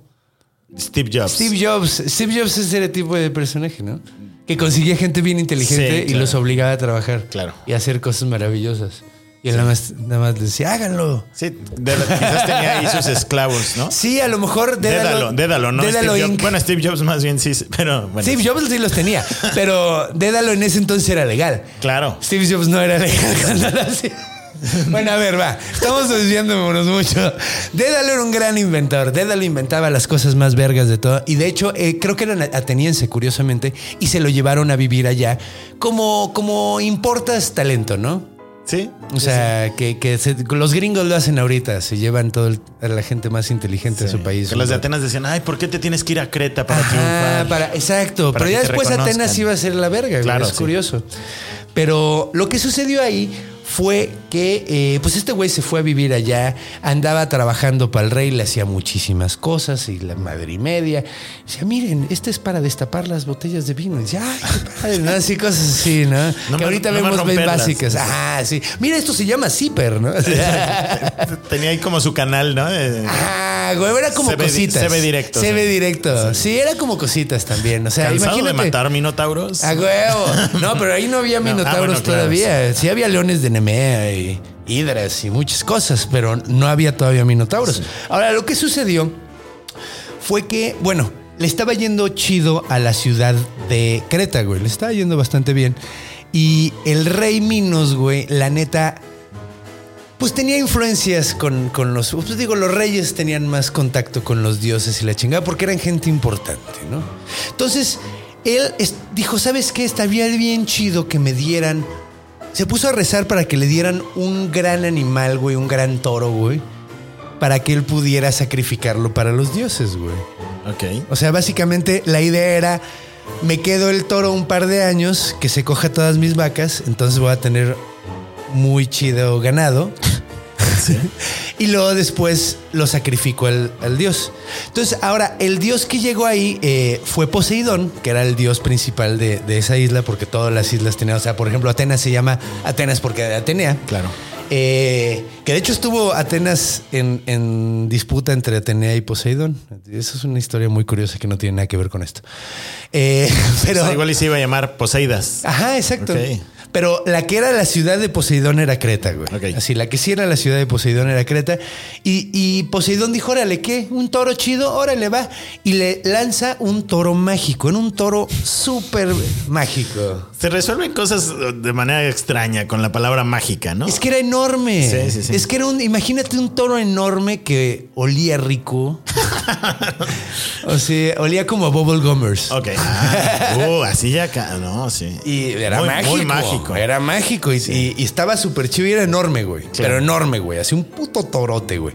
Steve Jobs. Steve Jobs. Steve Jobs es ese tipo de personaje, ¿no? Que conseguía gente bien inteligente Sí, y los obligaba a trabajar. Claro. Y a hacer cosas maravillosas. Y él nada, más, nada más decía, háganlo. Sí, de- quizás tenía ahí sus esclavos, ¿no? Sí, a lo mejor Dédalo, dédalo, ¿no? Dédalo Steve Jobs. Inc. Bueno, Steve Jobs más bien sí, pero bueno. Steve Jobs sí los tenía, pero Dédalo en ese entonces era legal. Claro. Steve Jobs no era legal cuando hacía. Bueno, a ver, va. Estamos desviándonos mucho. Dédalo era un gran inventor. Dédalo inventaba las cosas más vergas de todo. Y de hecho, eh, creo que era ateniense, curiosamente, y se lo llevaron a vivir allá como, como importas talento, ¿no? Sí. O sea, que, que se- los gringos lo hacen ahorita, se llevan todo el- a la gente más inteligente de su país. Que los de Atenas decían, ay, ¿por qué te tienes que ir a Creta para Ajá, triunfar? para, exacto. Para pero ya después. Atenas iba a ser la verga, Claro, es sí. curioso. Pero lo que sucedió ahí fue que eh, pues este güey se fue a vivir allá, andaba trabajando para el rey, le hacía muchísimas cosas y la madre y media. Decía, miren, este es para destapar las botellas de vino. Y decía, ay, qué padre, ¿no? Así cosas así, ¿no? No que ahorita no vemos bien básicas. Ah, sí. Mira, esto se llama zipper, ¿no? Tenía ahí como su canal, ¿no? Eh, Ah, güey, era como Se ve di- cositas. se ve directo, Se sí. ve directo. Sí. era como cositas también. O sea, ¿Cansado imagínate. de matar minotauros? A huevo. No, pero ahí no había ah, minotauros bueno, claro, todavía. Sí. había leones de Nemea y hidras y muchas cosas, pero no había todavía minotauros. Ahora, lo que sucedió fue que, bueno, le estaba yendo chido a la ciudad de Creta, güey. Le estaba yendo bastante bien. Y el rey Minos, güey, la neta, pues tenía influencias con, con los. Pues digo, los reyes tenían más contacto con los dioses y la chingada porque eran gente importante, ¿no? Entonces, él dijo: ¿Sabes qué? Estaría bien chido que me dieran. Se puso a rezar para que le dieran un gran animal, güey, un gran toro, güey, para que él pudiera sacrificarlo para los dioses, güey. Ok. O sea, básicamente la idea era, me quedo el toro un par de años, que se coja todas mis vacas, entonces voy a tener muy chido ganado. y luego después lo sacrifico al, al dios. Entonces, ahora, el dios que llegó ahí eh, fue Poseidón, que era el dios principal de, de esa isla, porque todas las islas tenían, o sea, por ejemplo, Atenas se llama Atenas porque de Atenea. Claro. Eh, que de hecho estuvo Atenas en, en disputa entre Atenea y Poseidón. Eso es una historia muy curiosa que no tiene nada que ver con esto. Eh, pero. O sea, igual y se iba a llamar Poseidas. Ajá, exacto. Ok. Pero la que era la ciudad de Poseidón era Creta, güey. Ok. Así, la que sí era la ciudad de Poseidón era Creta. Y, y Poseidón dijo, órale, ¿qué? ¿Un toro chido? Órale, va. Y le lanza un toro mágico, en un toro súper mágico. Se resuelven cosas de manera extraña con la palabra mágica, ¿no? Es que era enorme. Sí, sí, sí. Es que era un, imagínate un toro enorme que olía rico. o sea, olía como a Bubble Gummers. Ok. Ah, uh, así ya. No, sí. Y era Muy- mágico. Muy mágico. Era mágico. Y, y- y estaba súper chido y era enorme, güey. Pero enorme, güey. Así un puto torote, güey.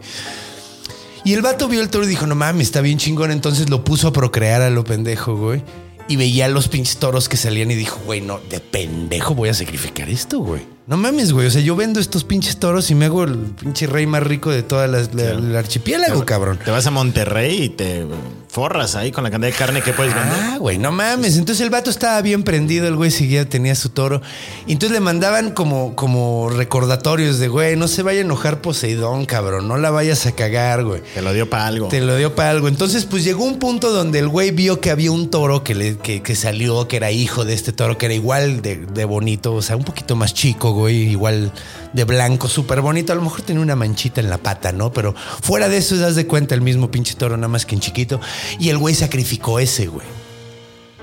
Y el vato vio el toro y dijo, no mames, está bien chingón. Entonces lo puso a procrear a lo pendejo, güey. Y veía los pinches toros que salían y dijo, güey, no, de pendejo voy a sacrificar esto, güey. No mames, güey. O sea, yo vendo estos pinches toros y me hago el pinche rey más rico de toda la, la- el archipiélago, cabrón. Te vas a Monterrey y te forras ahí con la cantidad de carne que puedes vender. Ah, güey, no mames. Entonces el vato estaba bien prendido, el güey seguía, tenía su toro. Y entonces le mandaban como, como recordatorios de, güey, no se vaya a enojar Poseidón, cabrón. No la vayas a cagar, güey. Te lo dio para algo. Te lo dio para algo. Entonces, pues llegó un punto donde el güey vio que había un toro que, le, que, que salió, que era hijo de este toro, que era igual de, de bonito, o sea, un poquito más chico, güey, igual de blanco, súper bonito. A lo mejor tenía una manchita en la pata, ¿no? Pero fuera de eso, das de cuenta el mismo pinche toro, nada más que en chiquito. Y el güey sacrificó ese, güey.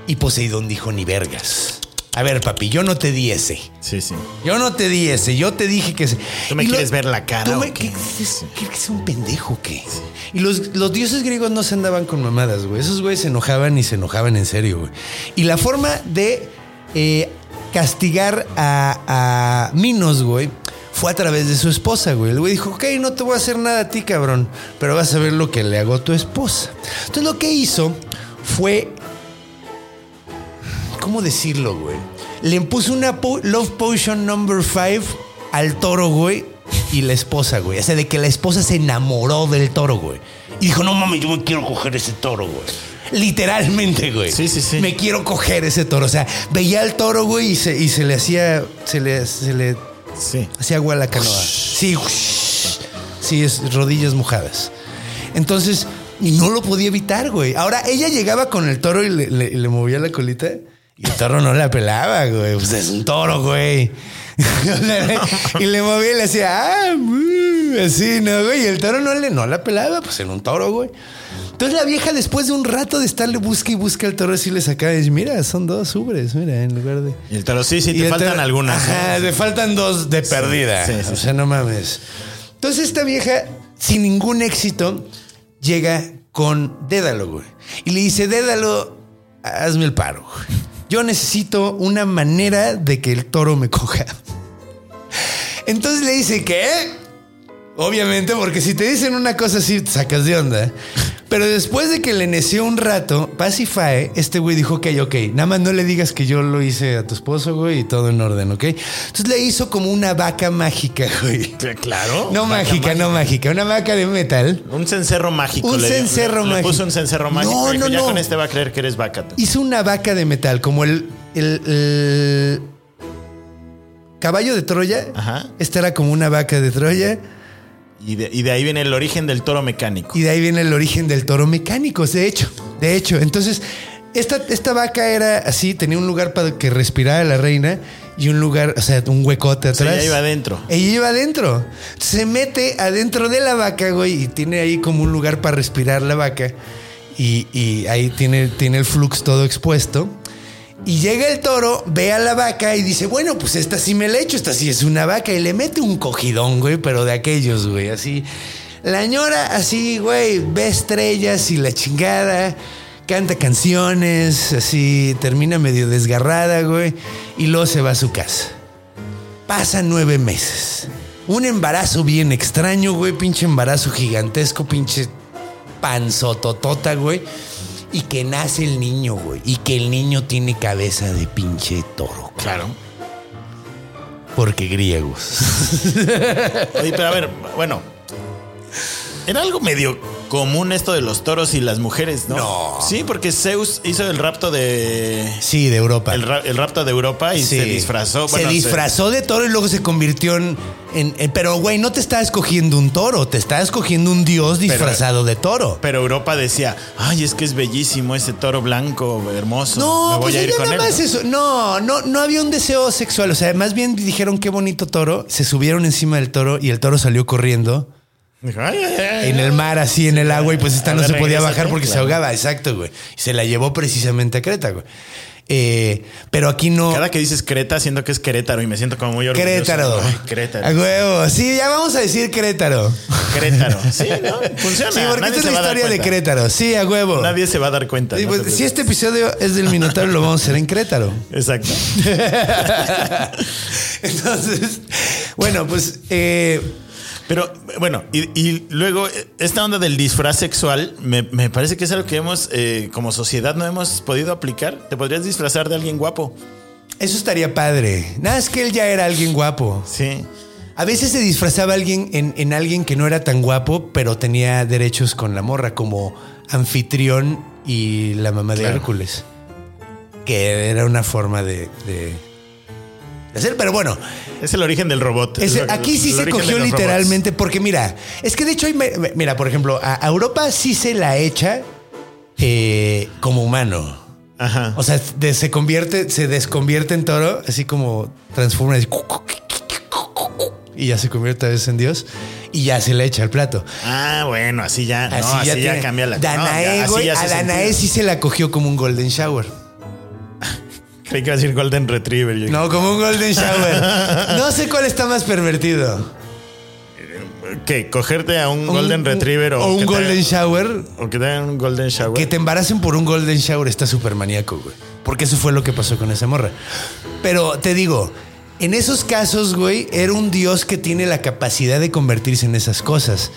Y Poseidón dijo, ni vergas. A ver, papi, yo no te di ese. Sí, sí. Yo no te di ese, yo te dije que... ¿Tú me Y quieres ver la cara ¿Tú o me, qué? ¿qué, es, ¿qué es un pendejo o qué? Y los, los dioses griegos no se andaban con mamadas, güey. Esos güeyes se enojaban y se enojaban en serio, güey. Y la forma de eh, castigar a, a Minos, güey, fue a través de su esposa, güey. El güey dijo, ok, no te voy a hacer nada a ti, cabrón, pero vas a ver lo que le hago a tu esposa. Entonces lo que hizo fue ¿Cómo decirlo, güey? Le puso una po- Love Potion number 5 al toro, güey, y la esposa, güey. O sea, de que la esposa se enamoró del toro, güey. Y dijo, no mames, yo me quiero coger ese toro, güey. Literalmente, güey. Sí, sí, sí. Me quiero coger ese toro. O sea, veía al toro, güey, y se, y se le hacía. Se le, se le Sí. hacía agua a la canoa. Sí, sí, es rodillas mojadas. Entonces, y no lo podía evitar, güey. Ahora, ella llegaba con el toro y le, le- le movía la colita. Y el toro no la pelaba, güey. Pues es un toro, güey. y le movía y le hacía, ah, mu", así, ¿no, güey? Y el toro no, le, no la pelaba, pues era un toro, güey. Entonces la vieja, después de un rato de estarle busca y busca al toro, así le sacaba y dice, mira, son dos ubres, mira, en lugar de... Y el toro, sí, sí, Y te el faltan toro- algunas. Ajá, te faltan dos de perdida. sí, sí, o sea, no mames. Entonces esta vieja, sin ningún éxito, llega con Dédalo, güey. Y le dice, Dédalo, hazme el paro. Yo necesito una manera de que el toro me coja. Entonces le dice, ¿qué? Obviamente, porque si te dicen una cosa así, te sacas de onda. Pero después de que le neció un rato, Pacifae, este güey dijo, ok, ok, nada más no le digas que yo lo hice a tu esposo, güey, y todo en orden, ¿ok? Entonces le hizo como una vaca mágica, güey. Claro. No mágica, no mágica, una vaca de metal. Un cencerro mágico. Un le cencerro le, mágico. Le puso un cencerro mágico. No, dijo, no, ya no. con este va a creer que eres vaca. tú". Hizo una vaca de metal, como el, el- el caballo de Troya. Ajá. Esta era como una vaca de Troya. Y de, y de ahí viene el origen del toro mecánico. Y de ahí viene el origen del toro mecánico, de hecho. De hecho, entonces, esta, esta vaca era así, tenía un lugar para que respirara la reina y un lugar, o sea, un huecote atrás. ella iba adentro. Ella iba adentro. Se mete adentro de la vaca, güey, y tiene ahí como un lugar para respirar la vaca. Y, y ahí tiene, tiene el flux todo expuesto. Y llega el toro, ve a la vaca y dice, bueno, pues esta sí me la echo, esta sí es una vaca. Y le mete un cogidón, güey, pero de aquellos, güey, así. La ñora así, güey, ve estrellas y la chingada, canta canciones, así, termina medio desgarrada, güey, y luego se va a su casa. Pasan nueve meses. Un embarazo bien extraño, güey, pinche embarazo gigantesco, pinche panzototota, güey. Y que nace el niño, güey. Y que el niño tiene cabeza de pinche toro. Claro. Porque griegos. Oye, pero a ver, bueno. Era algo medio común esto de los toros y las mujeres, ¿no? No. Sí, porque Zeus hizo el rapto de. Sí, de Europa. El, ra- el rapto de Europa y Sí. se disfrazó. Se disfrazó de toro y luego se convirtió en. en- en- pero, güey, no te está escogiendo un toro, te está escogiendo un dios disfrazado de toro. Pero Europa decía, ay, es que es bellísimo ese toro blanco, hermoso. No, Me voy pues a ir ella con nada él. más ¿no? eso. No, no, no había un deseo sexual. O sea, más bien dijeron qué bonito toro. Se subieron encima del toro y el toro salió corriendo Dijo, "Ay, ay, ay, en el mar, así en el agua, y pues esta A no se podía bajar porque se ahogaba. Exacto, güey. Y se la llevó precisamente a Creta, güey. Eh, pero aquí no. Cada que dices Creta, siento que es Querétaro y me siento como muy orgulloso. Querétaro. Ay, A Querétaro. huevo. Sí, ya vamos a decir Querétaro. Querétaro. Sí, ¿no? Funciona. Sí, porque Nadie esta es la a historia de. Querétaro. Sí, a huevo. Nadie se va a dar cuenta. Sí, pues, si este episodio es del Minotauro, lo vamos a hacer en Querétaro. Exacto. Entonces, bueno, pues eh, Pero bueno, y, y luego eh, esta onda del disfraz sexual me, me parece que es algo que hemos, eh, como sociedad, no hemos podido aplicar. Te podrías disfrazar de alguien guapo. eso estaría padre. Nada, es que él ya era alguien guapo. Sí. A veces se disfrazaba alguien en, en alguien que no era tan guapo, pero tenía derechos con la morra, como anfitrión y la mamá de Claro. Hércules. Que era una forma de, de- de hacer, pero bueno, Es el origen del robot. Es aquí sí el se cogió robots. literalmente, porque mira, es que de hecho, hay mira, por ejemplo, a, Europa sí se la echa eh, como humano. Ajá. O sea, de- se convierte, se desconvierte en toro, así como transforma así, y ya se convierte a veces en Dios y ya se le echa al plato. Ah, bueno, así ya, no, Así, así, ya, cambia la no, Danae, ya- así ya a Danae sentido. sí se la cogió como un golden shower. Creí que iba a decir Golden Retriever. Yo- No, como un Golden Shower. No sé cuál está más pervertido. ¿Qué? ¿Cogerte a un, Golden Retriever o, o un te Golden Shower. O que te hagan un Golden Shower. Que te embaracen por un Golden Shower está súper maníaco, güey. Porque eso fue lo que pasó con esa morra. Pero te digo, en esos casos, güey, era un dios que tiene la capacidad de convertirse en esas cosas.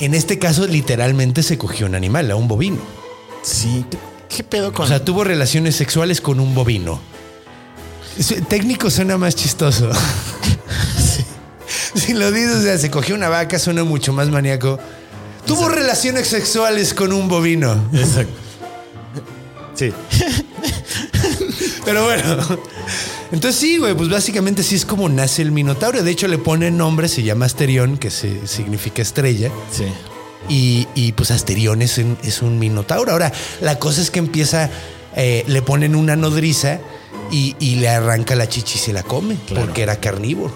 En este caso, literalmente se cogió un animal, a un bovino. Sí. ¿Qué, pedo con O sea, tuvo relaciones sexuales con un bovino. Técnico suena más chistoso. Si lo dices, o sea, se cogió una vaca, suena mucho más maníaco. Tuvo relaciones sexuales con un bovino. Exacto. Sí. Pero bueno. Entonces sí, güey, pues básicamente sí es como nace el Minotauro. De hecho, le ponen nombre, se llama Asterión, que se, significa estrella. Sí. Y, y, pues Asterión es un, es un Minotauro. Ahora, la cosa es que empieza, eh, le ponen una nodriza y, y le arranca la chichi y se la come, Claro. porque era carnívoro.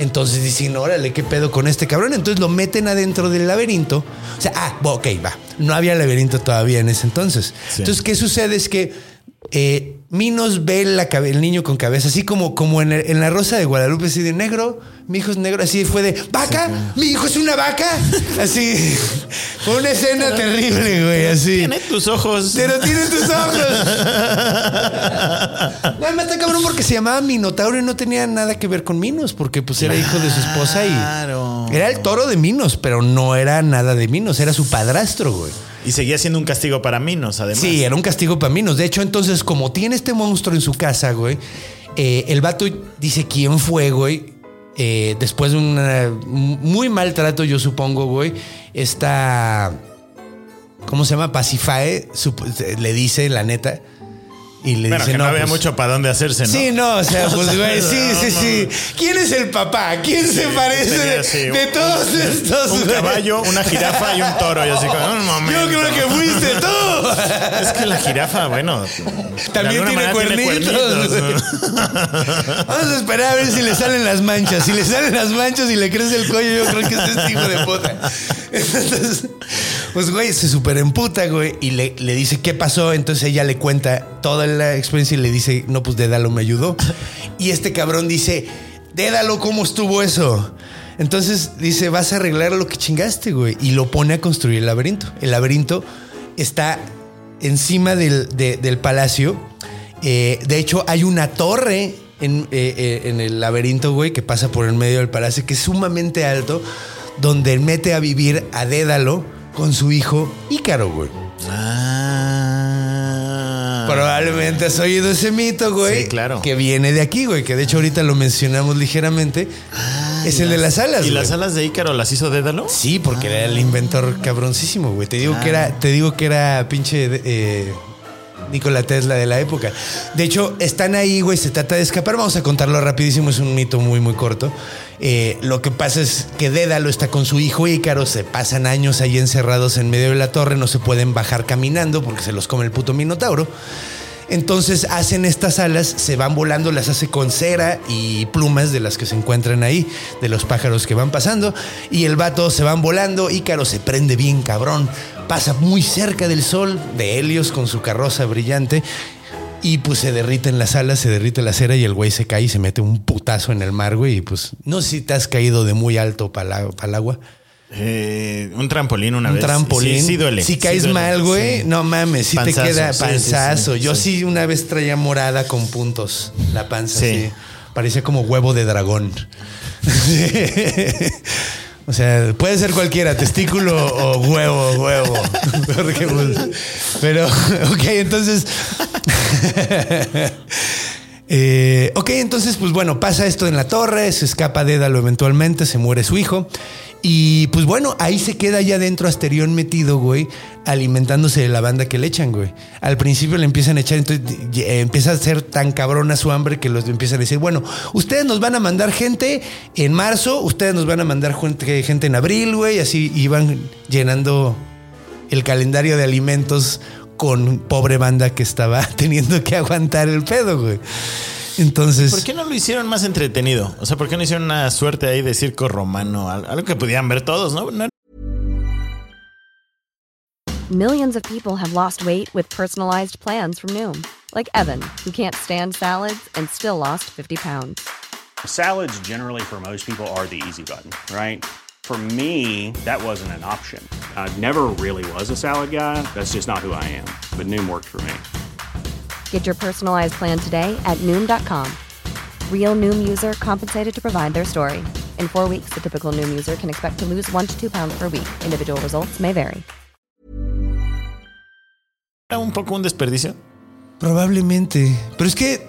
Entonces dicen, órale, ¿qué pedo con este cabrón? Entonces lo meten adentro del laberinto. O sea, ah, ok, va. No había laberinto todavía en ese entonces. Sí. Entonces, ¿qué sucede? Es que eh, Minos ve la el niño con cabeza, así como, como en, el- en la Rosa de Guadalupe, así de negro. Mi hijo es negro, así fue de vaca. Mi hijo es una vaca. Así. Fue una escena terrible, güey, así. Tiene tus ojos. Pero tiene tus ojos. No, me está cabrón porque se llamaba Minotauro y no tenía nada que ver con Minos, porque pues era hijo de su esposa y Claro. era el toro de Minos, pero no era nada de Minos, era su padrastro, güey. Y seguía siendo un castigo para Minos, además. Sí, era un castigo para Minos. De hecho, entonces, como tiene este monstruo en su casa, güey, eh, el vato dice quién fue, güey. Eh, después de un muy mal trato, yo supongo, güey, esta. ¿Cómo se llama? Pacifae le dice la neta. Y le Bueno, dice, que no, había pues- mucho para dónde hacerse, ¿no? Sí, no, o sea, pues, güey, sí, no, sí, no, sí. ¿Quién es el papá? ¿Quién se parece sería de, un- todos estos? Un güey? caballo, una jirafa y un toro. Y así como, un momento. Yo creo que fuiste tú. Es que la jirafa, bueno. También tiene alguna manera cuernitos. ¿no? Vamos a esperar a ver si le salen las manchas. Si le salen las manchas y le crece el cuello, yo creo que es este hijo de puta. Entonces, pues, güey, se super emputa, güey, y le, le dice qué pasó. Entonces ella le cuenta toda la experiencia y le dice, no, pues Dédalo me ayudó. Y este cabrón dice, Dédalo, ¿cómo estuvo eso? Entonces dice, vas a arreglar lo que chingaste, güey. Y lo pone a construir el laberinto. El laberinto está encima del, de- del palacio. Eh, de hecho, hay una torre en, eh, eh, en el laberinto, güey, que pasa por el medio del palacio, que es sumamente alto, donde mete a vivir a Dédalo con su hijo Ícaro, güey. Ah. Probablemente has oído ese mito, güey. Sí, claro. Que viene de aquí, güey. Que de hecho ahorita lo mencionamos ligeramente. es el de las alas, ¿Y güey. las alas de Ícaro las hizo Dédalo? Sí, porque era el inventor cabroncísimo, güey. Te digo que era, te digo que era pinche eh, Nikola Tesla de la época. De hecho, están ahí, güey, se trata de escapar. Vamos a contarlo rapidísimo, es un mito muy, muy corto. Eh, lo que pasa es que Dédalo está con su hijo Ícaro, se pasan años ahí encerrados en medio de la torre, no se pueden bajar caminando porque se los come el puto Minotauro. Entonces hacen estas alas, se van volando, las hace con cera y plumas de las que se encuentran ahí, de los pájaros que van pasando. Y el vato se van volando, Ícaro se prende bien cabrón, pasa muy cerca del sol de Helios con su carroza brillante. Y pues se derriten las alas, se derrite la cera y el güey se cae y se mete un putazo en el mar, güey. Y pues no sé si te has caído de muy alto para el agua. Eh, un trampolín una Un vez. trampolín. Sí, sí duele. Si sí caes duele, mal, güey, sí. no mames, si te queda panzazo. Yo sí. una vez traía morada con puntos la panza, Sí. sí. Parecía como huevo de dragón. o sea, puede ser cualquiera, testículo o huevo, huevo. Porque, pues, Pero, ok, entonces. Eh, ok, entonces, pues bueno, pasa esto en la torre, se escapa Dédalo eventualmente, se muere su hijo. Y pues bueno, ahí se queda ya dentro Asterión metido, güey, alimentándose de la banda que le echan, güey. Al principio le empiezan a echar, entonces empieza a ser tan cabrona su hambre que los empiezan a decir, bueno, ustedes nos van a mandar gente en marzo, ustedes nos van a mandar gente, gente en abril, güey, así iban llenando el calendario de alimentos con pobre banda que estaba teniendo que aguantar el pedo, güey. Entonces, ¿Por qué no lo hicieron más entretenido? O sea, ¿por qué no hicieron una suerte ahí de circo romano? Al- Algo que pudieran ver todos, ¿no? No- Millions of people have lost weight with personalized plans from Noom, Like Evan, who can't stand salads and still lost 50 pounds. Salads, generally, for most people, are the easy button, right? For me, that wasn't an option. I never really was a salad guy. That's just not who I am. But Noom worked for me. Get your personalized plan today at Noom.com. Real Noom user compensated to provide their story. In four weeks, the typical Noom user can expect to lose one to two pounds per week. Individual results may vary. Era un poco un desperdicio. Probablemente. Pero es que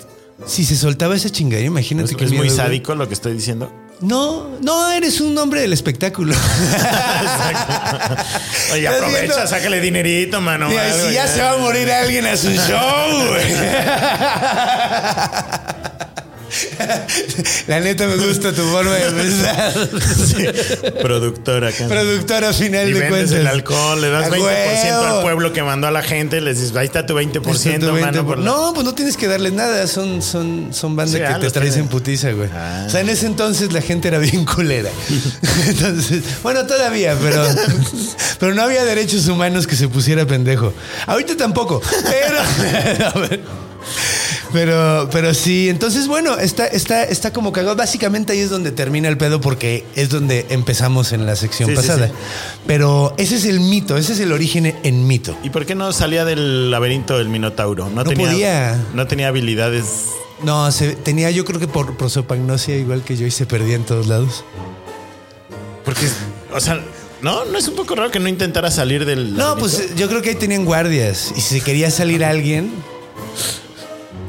si se soltaba esa chingadera, imagínate Es, que es muy sádico lo que estoy diciendo. No, no, eres un hombre del espectáculo. Oye, aprovecha, sácale dinerito, mano. Mira, algo, si ya se va a morir alguien a su show, güey. La neta me gusta tu forma de pensar. Productora acá. Productora final y de cuentas. el alcohol, le das A 20% huevo. al pueblo que mandó a la gente, les dices, ahí está tu 20%, Este, tu mano. 20 por la- No, pues no tienes que darles nada. Son, son, son bandas Sí, que ah, te traes tienen. en putiza, güey. Ah. O sea, en ese entonces la gente era bien culera. Entonces, bueno, todavía, pero, pero no había derechos humanos que se pusiera pendejo. Ahorita tampoco. Pero, pero, pero sí. Entonces, bueno, está, está, está como cagado. Básicamente ahí es donde termina el pedo porque es donde empezamos en la sección Sí, pasada. sí. Pero ese es el mito, ese es el origen en mito. ¿Y por qué no salía del laberinto del Minotauro? No, No tenía, podía. No tenía habilidades. No, se, tenía yo creo que por prosopagnosia igual que yo y se perdía en todos lados. Porque, o sea, ¿no? ¿No es un poco raro que no intentara salir del No, laberinto? pues yo creo que ahí tenían guardias y si quería salir alguien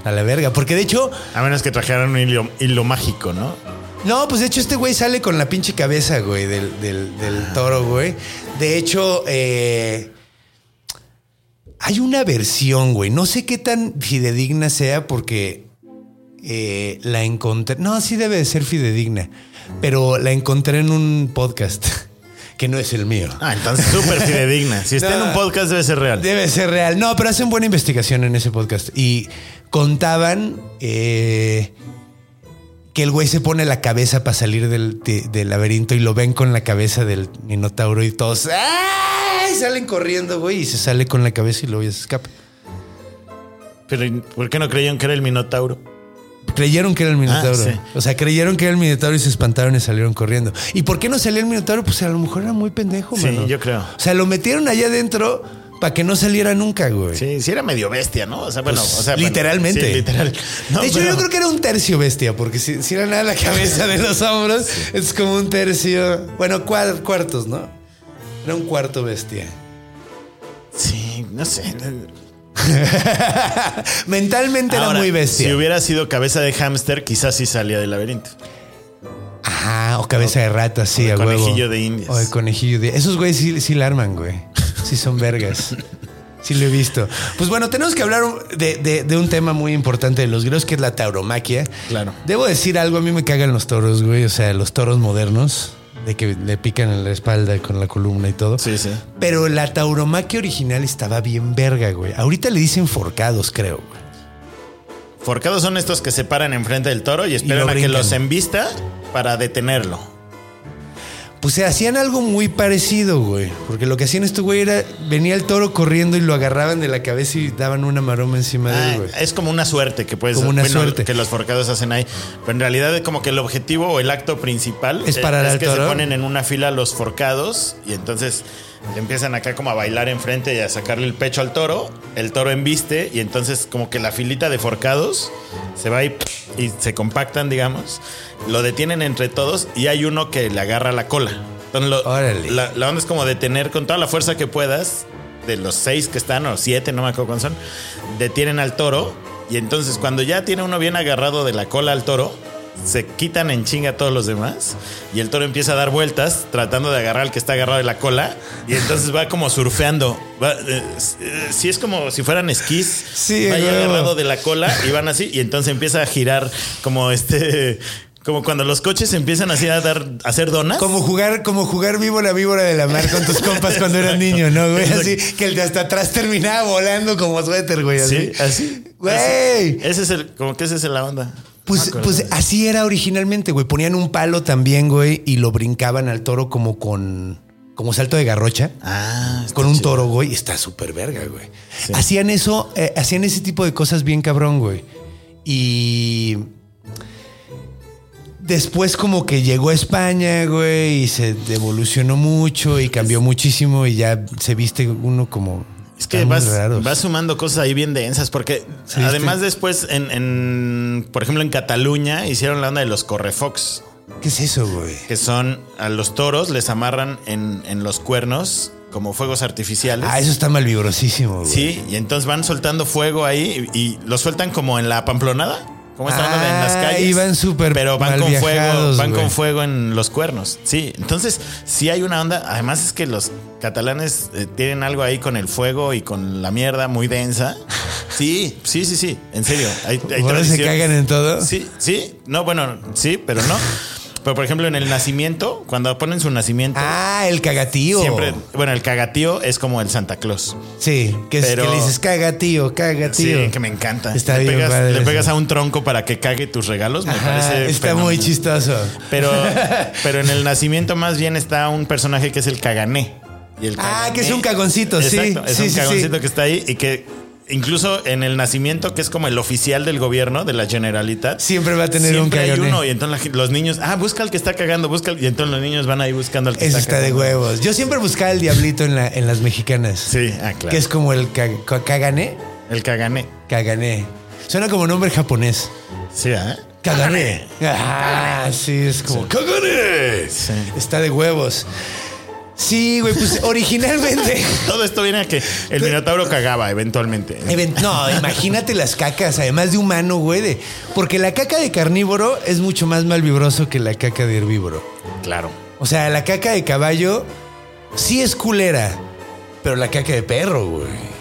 a la verga, porque de hecho, A menos que trajeran un hilo, hilo mágico, ¿no? no, pues de hecho este güey sale con la pinche cabeza, güey, del, del- del toro, güey. De hecho, eh, hay una versión, güey, no sé qué tan fidedigna sea porque eh, la encontré, no, sí debe de ser fidedigna, pero la encontré en un podcast que no es el mío. Ah, entonces súper fidedigna. Si está en un podcast debe ser real. Debe ser real. No, pero hacen buena investigación en ese podcast. Y contaban eh, que el güey se pone la cabeza para salir del, de- del laberinto y lo ven con la cabeza del minotauro y todos ¡ay! salen corriendo, güey, y se sale con la cabeza y luego ya se escapa. Pero ¿y ¿por qué no creían que era el Minotauro? Creyeron que era el minotauro. Ah, sí. O sea, creyeron que era el minotauro y se espantaron y salieron corriendo. ¿Y por qué no salió el minotauro? Pues a lo mejor era muy pendejo, Sí, mano. yo creo. O sea, lo metieron allá adentro para que no saliera nunca, güey. Sí, sí era medio bestia, ¿no? O sea, bueno, Pues, o sea, bueno, literalmente. sí, literal. No, de hecho, pero- yo creo que era un tercio bestia, porque si, si era nada la cabeza de los hombros, es como un tercio. Bueno, cuar- cuartos, ¿no? Era un cuarto bestia. Sí, no sé. Mentalmente Ahora, era muy bestia. Si hubiera sido cabeza de hámster, quizás sí salía del laberinto. Ajá, o cabeza de rata, sí, o a huevo. conejillo de indias. O de conejillo de. Esos güeyes sí, sí la arman, güey. Sí son vergas. Sí lo he visto. Pues bueno, tenemos que hablar de, de- de un tema muy importante de los griegos, que es la tauromaquia. Claro. Debo decir algo, a mí me cagan los toros, güey. O sea, los toros modernos, de que le pican en la espalda con la columna y todo. Sí, sí. Pero la tauromaquia original estaba bien verga, güey. Ahorita le dicen forcados, creo, güey. Forcados son estos que se paran enfrente del toro y esperan a que los embista para detenerlo. Pues se hacían algo muy parecido, güey. Porque lo que hacían estos güey era, venía el toro corriendo y lo agarraban de la cabeza y daban una maroma encima de Ah, él, güey. es como una suerte que puedes Como una suerte. que los forcados hacen ahí. Pero en realidad es como que el objetivo o el acto principal Es parar al que toro. se ponen en una fila los forcados y entonces empiezan acá como a bailar enfrente y a sacarle el pecho al toro. El toro embiste y entonces como que la filita de forcados se va y, y se compactan, digamos. Lo detienen entre todos y hay uno que le agarra la cola. Entonces lo- la, la onda es como detener con toda la fuerza que puedas de los seis que están, o siete, no me acuerdo cuántos son, detienen al toro. Y entonces, cuando ya tiene uno bien agarrado de la cola al toro, se quitan en chinga a todos los demás. Y el toro empieza a dar vueltas, tratando de agarrar al que está agarrado de la cola. Y entonces va como surfeando. Va, eh, eh, sí, es como si fueran esquís. Sí, va agarrado de la cola y van así. Y entonces empieza a girar como este. Como cuando los coches empiezan así a dar, a hacer donas. Como jugar, como jugar víbora víbora de la mar con tus compas cuando eras niño, ¿no, güey? Así que el de hasta atrás terminaba volando como suéter, güey. Así. Sí, así. Güey. Ese es el, como que esa es la onda. Pues, acuerdo. pues así era originalmente, güey. Ponían un palo también, güey, y lo brincaban al toro como con. como salto de garrocha. Ah, con un chido. toro, güey, está súper verga, güey. Hacían eso, eh, hacían ese tipo de cosas bien cabrón, güey. Y después como que llegó a España, güey, y se evolucionó mucho y cambió muchísimo y ya se viste uno como... Es que vas, sumando cosas ahí bien densas, porque Sí, además estoy- después, en, en, por ejemplo, en Cataluña hicieron la onda de los correfox, ¿Qué es eso, güey? que son a los toros les amarran en, en los cuernos como fuegos artificiales. Ah, eso está mal vibrosísimo, güey. Sí, y entonces van soltando fuego ahí y, y lo sueltan como en la pamplonada. Como esta onda de en las Ah, calles. iban súper Pero van mal con fuego, van con fuego en los cuernos. Sí, entonces sí hay una onda. Además es que los catalanes eh, tienen algo ahí con el fuego y con la mierda muy densa. Sí, sí, sí, sí. En serio. Hay, hay ¿Por eso se cagan en todo? Sí, sí. No, bueno, sí, pero no. Pero por ejemplo, en el nacimiento, cuando ponen su nacimiento, Ah, el cagatío. siempre, bueno, el cagatío es como el Santa Claus. Sí, que, es, Pero- que le dices caga tío, caga tío. Sí, que me encanta. Está le bien pegas, padre le eso. pegas a un tronco para que cague tus regalos. Me Ajá, parece. está fenomenal. muy chistoso. Pero, pero en el nacimiento más bien está un personaje que es el cagané. Y el Ah, que es un cagoncito, sí. Exacto, es Sí, un sí, cagoncito sí. que está ahí y que incluso en el nacimiento, que es como el oficial del gobierno, de la Generalitat. Siempre va a tener siempre un hay uno y entonces los niños, ah, busca al que está cagando, busca al-", y entonces los niños van ahí buscando al que Eso está está de huevos. Yo siempre buscaba el diablito en, la, en las mexicanas. Sí, ah, claro. Que es como el ca- ca- cagané. El cagané. Cagané. Suena como nombre japonés. Sí, ¿eh? Cagané. Ah, sí, es como cagané. Sí. Está de huevos. Sí, güey, pues originalmente. Todo esto viene a que el minotauro cagaba eventualmente. Even- No, imagínate las cacas, además de humano, güey. de- porque la caca de carnívoro es mucho más malvibroso que la caca de herbívoro. Claro. O sea, la caca de caballo sí es culera, pero la caca de perro, güey.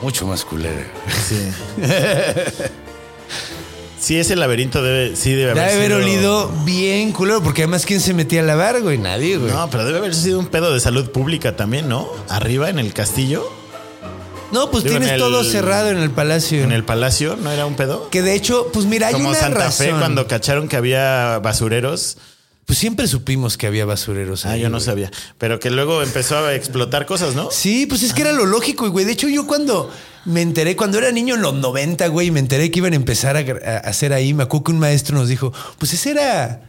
Mucho más culera. Sí. Sí, ese laberinto debe, sí debe haber Debe haber sido- olido bien culero, porque además, ¿quién se metía a lavar, güey? Nadie, güey. No, pero debe haber sido un pedo de salud pública también, ¿no? Arriba en el castillo, No, pues Digo, tienes el- todo cerrado en el palacio. en el palacio, ¿no era un pedo? Que de hecho, pues mira, hay Como una Santa razón. Fe cuando cacharon que había basureros. Pues siempre supimos que había basureros. Ah, ahí, yo no güey. sabía. Pero que luego empezó a explotar cosas, ¿no? Sí, pues es que era lo lógico, y güey. De hecho, yo cuando me enteré, cuando era niño en los 90, güey, me enteré que iban a empezar a, hacer ahí, me acuerdo que un maestro nos dijo, pues ese era.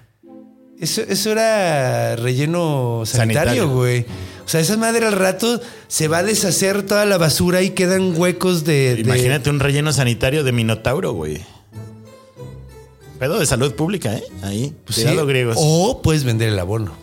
Eso, eso era relleno sanitario, Sanitario. güey. O sea, esa madre al rato se va a deshacer toda la basura y quedan huecos de. de- Imagínate un relleno sanitario de Minotauro, güey. Pedo de salud pública, ¿eh? Ahí. Pues sí, Cuidado, griegos. O puedes vender el abono.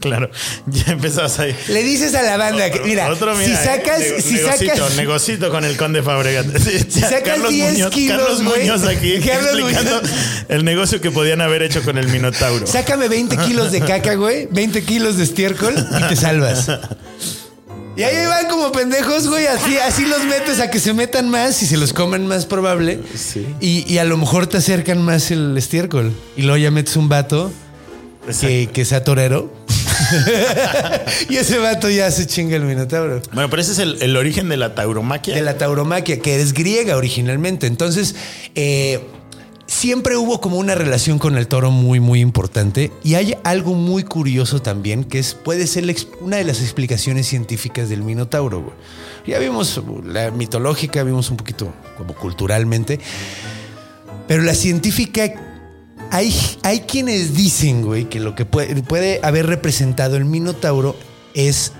Claro. Ya empezás ahí. Le dices a la banda que, mira, Otro, si mira, ¿eh? sacas, si negocito, sacas, negocito con el conde Fabregat. Sí, Si ya, sacas 10 kilos, Carlos güey. Muñoz aquí Carlos explicando Muñoz. el negocio que podían haber hecho con el Minotauro. Sácame 20 kilos de caca, güey. 20 kilos de estiércol y te salvas. Y ahí van como pendejos, güey. Así, así los metes a que se metan más y se los coman más probable. Sí. Y, y a lo mejor te acercan más el estiércol. Y luego ya metes un vato que, que sea torero. y ese vato ya se chinga el minotauro. Bueno, pero ese es el, el origen de la tauromaquia. De la tauromaquia, que es griega originalmente. Entonces, eh, siempre hubo como una relación con el toro muy, muy importante. Y hay algo muy curioso también, que es, puede ser una de las explicaciones científicas del minotauro. Ya vimos la mitológica, vimos un poquito como culturalmente. Pero la científica, hay, hay quienes dicen, güey, que lo que puede, puede haber representado el minotauro es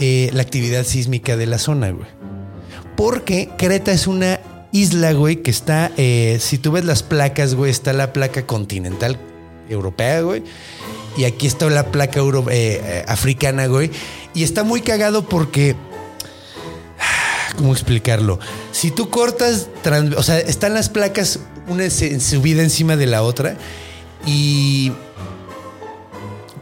eh, la actividad sísmica de la zona, güey. Porque Creta es una isla, güey, que está, eh, si tú ves las placas, güey, está la placa continental europea, güey. Y aquí está la placa eh, eh, africana, güey. Y está muy cagado porque... ¿Cómo explicarlo? Si tú cortas, o sea, están las placas una se- subida encima de la otra y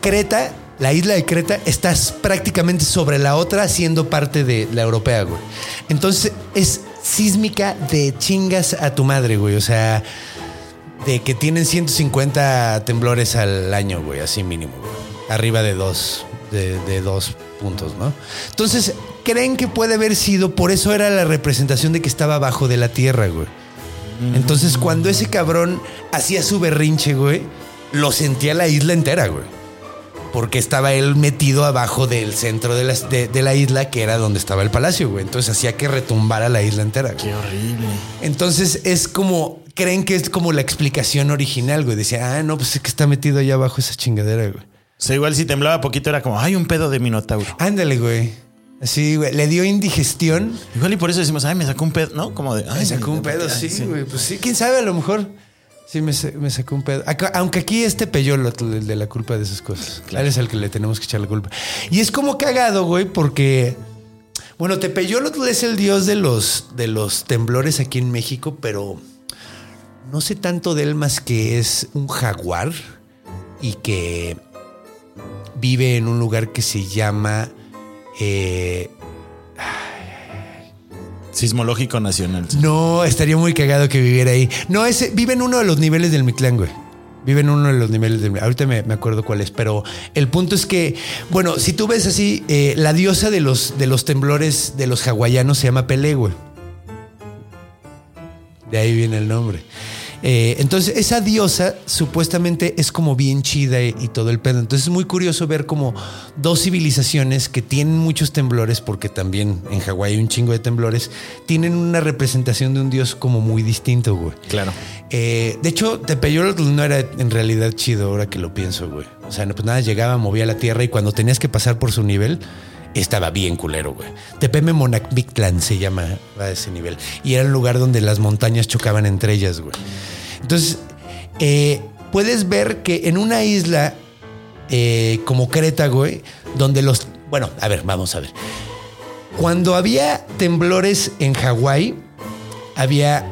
Creta, la isla de Creta, está prácticamente sobre la otra, siendo parte de la europea, güey. Entonces es sísmica de chingas a tu madre, güey. O sea, de que tienen 150 temblores al año, güey, así mínimo, güey. Arriba de dos, de, de dos puntos, ¿no? Entonces, creen que puede haber sido, por eso era la representación de que estaba abajo de la tierra, güey. Entonces, cuando ese cabrón hacía su berrinche, güey, lo sentía la isla entera, güey. Porque estaba él metido abajo del centro de la, de- de la isla, que era donde estaba el palacio, güey. Entonces hacía que retumbara la isla entera. güey. Qué horrible. Entonces es como, creen que es como la explicación original, güey. Decía, ah, no, pues es que está metido allá abajo esa chingadera, güey. O sea, igual si temblaba poquito era como, hay un pedo de minotauro. Ándale, güey. Así, güey. Le dio indigestión. Igual y por eso decimos, ay, me sacó un pedo, ¿no? Como de, ay, Me sacó un pedo, sí, güey. Pues sí, quién sabe, a lo mejor. Sí, me, sa- me sacó un pedo. Aunque aquí este peyolotl, el de la culpa de esas cosas. Claro. Él es el que le tenemos que echar la culpa. Y es como cagado, güey, porque. Bueno, Tepeyolotl es el dios de los, de los temblores aquí en México, pero no sé tanto de él más que es un jaguar y que vive en un lugar que se llama. eh, Sismológico nacional. No, estaría muy cagado que viviera ahí. No, ese vive en uno de los niveles del Mictlán, güey. Vive en uno de los niveles del Ahorita me, me acuerdo cuál es, pero el punto es que, bueno, si tú ves así, eh, la diosa de los, de los temblores de los hawaianos se llama Pele, güey. De ahí viene el nombre. Eh, entonces, esa diosa supuestamente es como bien chida y, y todo el pedo. Entonces, es muy curioso ver como dos civilizaciones que tienen muchos temblores, porque también en Hawái hay un chingo de temblores, tienen una representación de un dios como muy distinto, güey. Claro. Eh, de hecho, Tepeyolotl no era en realidad chido ahora que lo pienso, güey. O sea, no, pues nada, llegaba, movía la tierra y cuando tenías que pasar por su nivel, estaba bien culero, güey. Tepeme Monacmictlan se llama a ese nivel. Y era un lugar donde las montañas chocaban entre ellas, güey. Entonces, eh, puedes ver que en una isla eh, como Creta, güey, donde los... Bueno, a ver, vamos a ver. Cuando había temblores en Hawái, había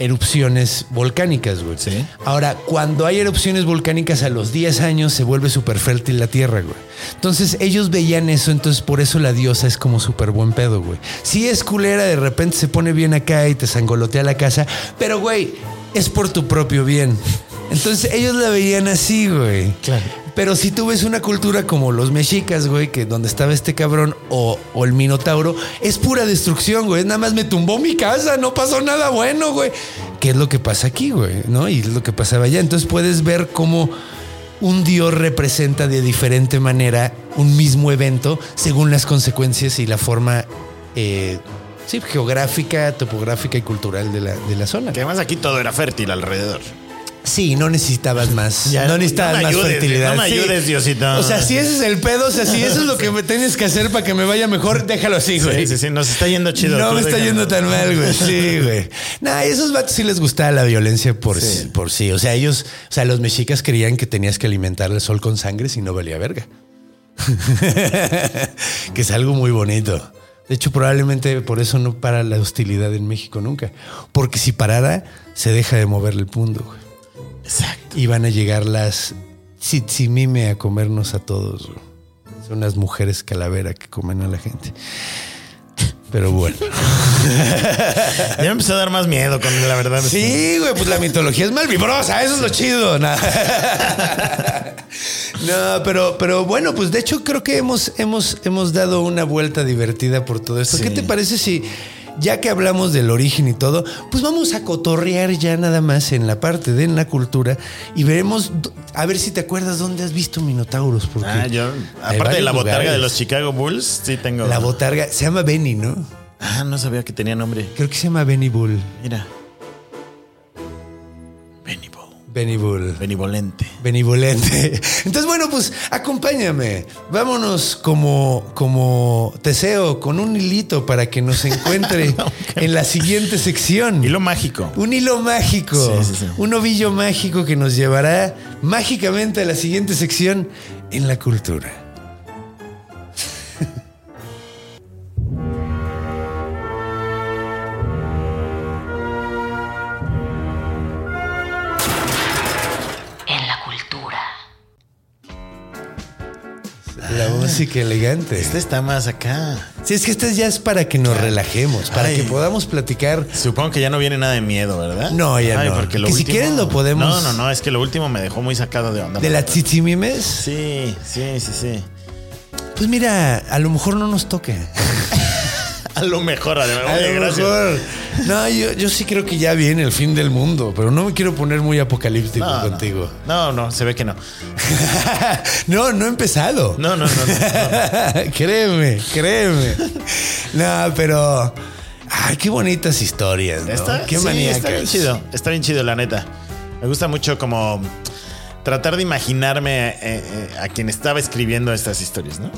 erupciones volcánicas, güey. Sí. Ahora, cuando hay erupciones volcánicas a los 10 años se vuelve súper fértil la tierra, güey. Entonces ellos veían eso, entonces por eso la diosa es como súper buen pedo, güey. Si es culera, de repente se pone bien acá y te sangolotea la casa, pero güey, es por tu propio bien. Entonces ellos la veían así, güey. Claro. Pero si tú ves una cultura como los mexicas, güey, que donde estaba este cabrón o, o el minotauro, es pura destrucción, güey. Nada más me tumbó mi casa, no pasó nada bueno, güey. ¿Qué es lo que pasa aquí, güey? ¿No? Y es lo que pasaba allá. Entonces puedes ver cómo un dios representa de diferente manera un mismo evento según las consecuencias y la forma eh, sí, geográfica, topográfica y cultural de la, de la zona. Que además aquí todo era fértil alrededor. Sí, no necesitabas más. Ya, no necesitabas no más ayudes, fertilidad. no me Sí. ayudes, Diosito. O sea, si ese es el pedo, o sea, si eso es lo que me tienes que hacer para que me vaya mejor, déjalo así, güey. Sí, sí, sí, nos está yendo chido. No me está yendo tan mal, güey. Sí, güey. Nah, a esos vatos sí les gustaba la violencia por sí. por sí. O sea, ellos, o sea, los mexicas creían que tenías que alimentar el sol con sangre si no valía verga. que es algo muy bonito. De hecho, probablemente por eso no para la hostilidad en México nunca. Porque si parara, se deja de mover el punto, güey. Exacto. Y van a llegar las Tzitzimime a comernos a todos. Son unas mujeres calavera que comen a la gente. Pero bueno. Ya me empezó a dar más miedo con la verdad. Sí, güey, pues la mitología es malvibrosa, eso es lo chido. No, No, pero, pero bueno, pues de hecho creo que hemos, hemos, hemos dado una vuelta divertida por todo esto. Sí. ¿Qué te parece si, ya que hablamos del origen y todo, pues vamos a cotorrear ya nada más en la parte de en la cultura y veremos, a ver si te acuerdas dónde has visto minotauros. Porque Ah, yo, aparte de la botarga lugares. de los Chicago Bulls, sí tengo. La botarga, se llama Benny, ¿no? Ah, no sabía que tenía nombre. Creo que se llama Benny Bull. Mira. Bull. Benivolente. Benevolente. Entonces, bueno, pues acompáñame. Vámonos como, como Teseo con un hilito para que nos encuentre en la siguiente sección. Hilo mágico. Un hilo mágico. Sí, sí, sí. Un ovillo mágico que nos llevará mágicamente a la siguiente sección en la cultura. La música elegante. Este está más acá. Sí, es que este ya es para que nos relajemos, para Ay. que podamos platicar. Supongo que ya no viene nada de miedo, ¿verdad? No, ya no. Porque lo Que si quieres lo podemos- No, no, no. Es que lo último me dejó muy sacado de onda. ¿De las tzitzimimes? Sí, sí, sí, sí. Pues mira, a lo mejor no nos toca. A lo mejor, además. A Oye, lo gracias. mejor. No, yo, yo sí creo que ya viene el fin del mundo, pero no me quiero poner muy apocalíptico No, contigo. No, no, se ve que no. no, no he empezado. No, no, no. no. créeme, créeme. No, pero. Ay, qué bonitas historias. Está, qué sí, maníacas. está bien chido. Está bien chido, la neta. Me gusta mucho como tratar de imaginarme eh, eh, a quien estaba escribiendo estas historias, ¿no?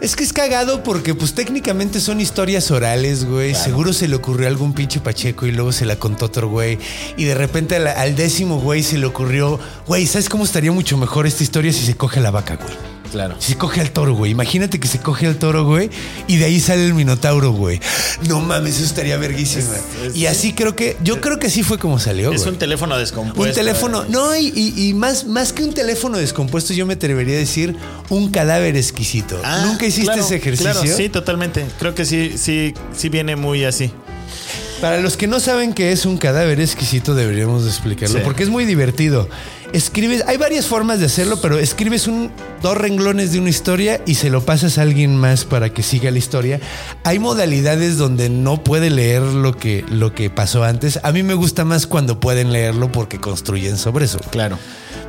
Es que es cagado porque, pues técnicamente son historias orales, güey. Seguro se le ocurrió a algún pinche Pacheco y luego se la contó otro güey. Y de repente al, al décimo güey se le ocurrió, güey, ¿sabes cómo estaría mucho mejor esta historia si se coge la vaca, güey? Claro. Se coge al toro, güey. Imagínate que se coge al toro, güey. Y de ahí sale el minotauro, güey. No mames, eso estaría verguísima. Es- es- y así creo que, yo creo que así fue como salió, Es güey. un teléfono descompuesto. Un teléfono, eh. no, y, y- y más, más que un teléfono descompuesto, yo me atrevería a decir un cadáver exquisito. Ah, ¿Nunca hiciste claro, ese ejercicio? Claro, sí, totalmente. Creo que sí, sí, sí viene muy así. Para los que no saben qué es un cadáver exquisito, deberíamos de explicarlo, Sí. porque es muy divertido. Escribes, hay varias formas de hacerlo, pero escribes un, dos renglones de una historia y se lo pasas a alguien más para que siga la historia. Hay modalidades donde no puede leer lo que, lo que pasó antes. A mí me gusta más cuando pueden leerlo porque construyen sobre eso. Claro.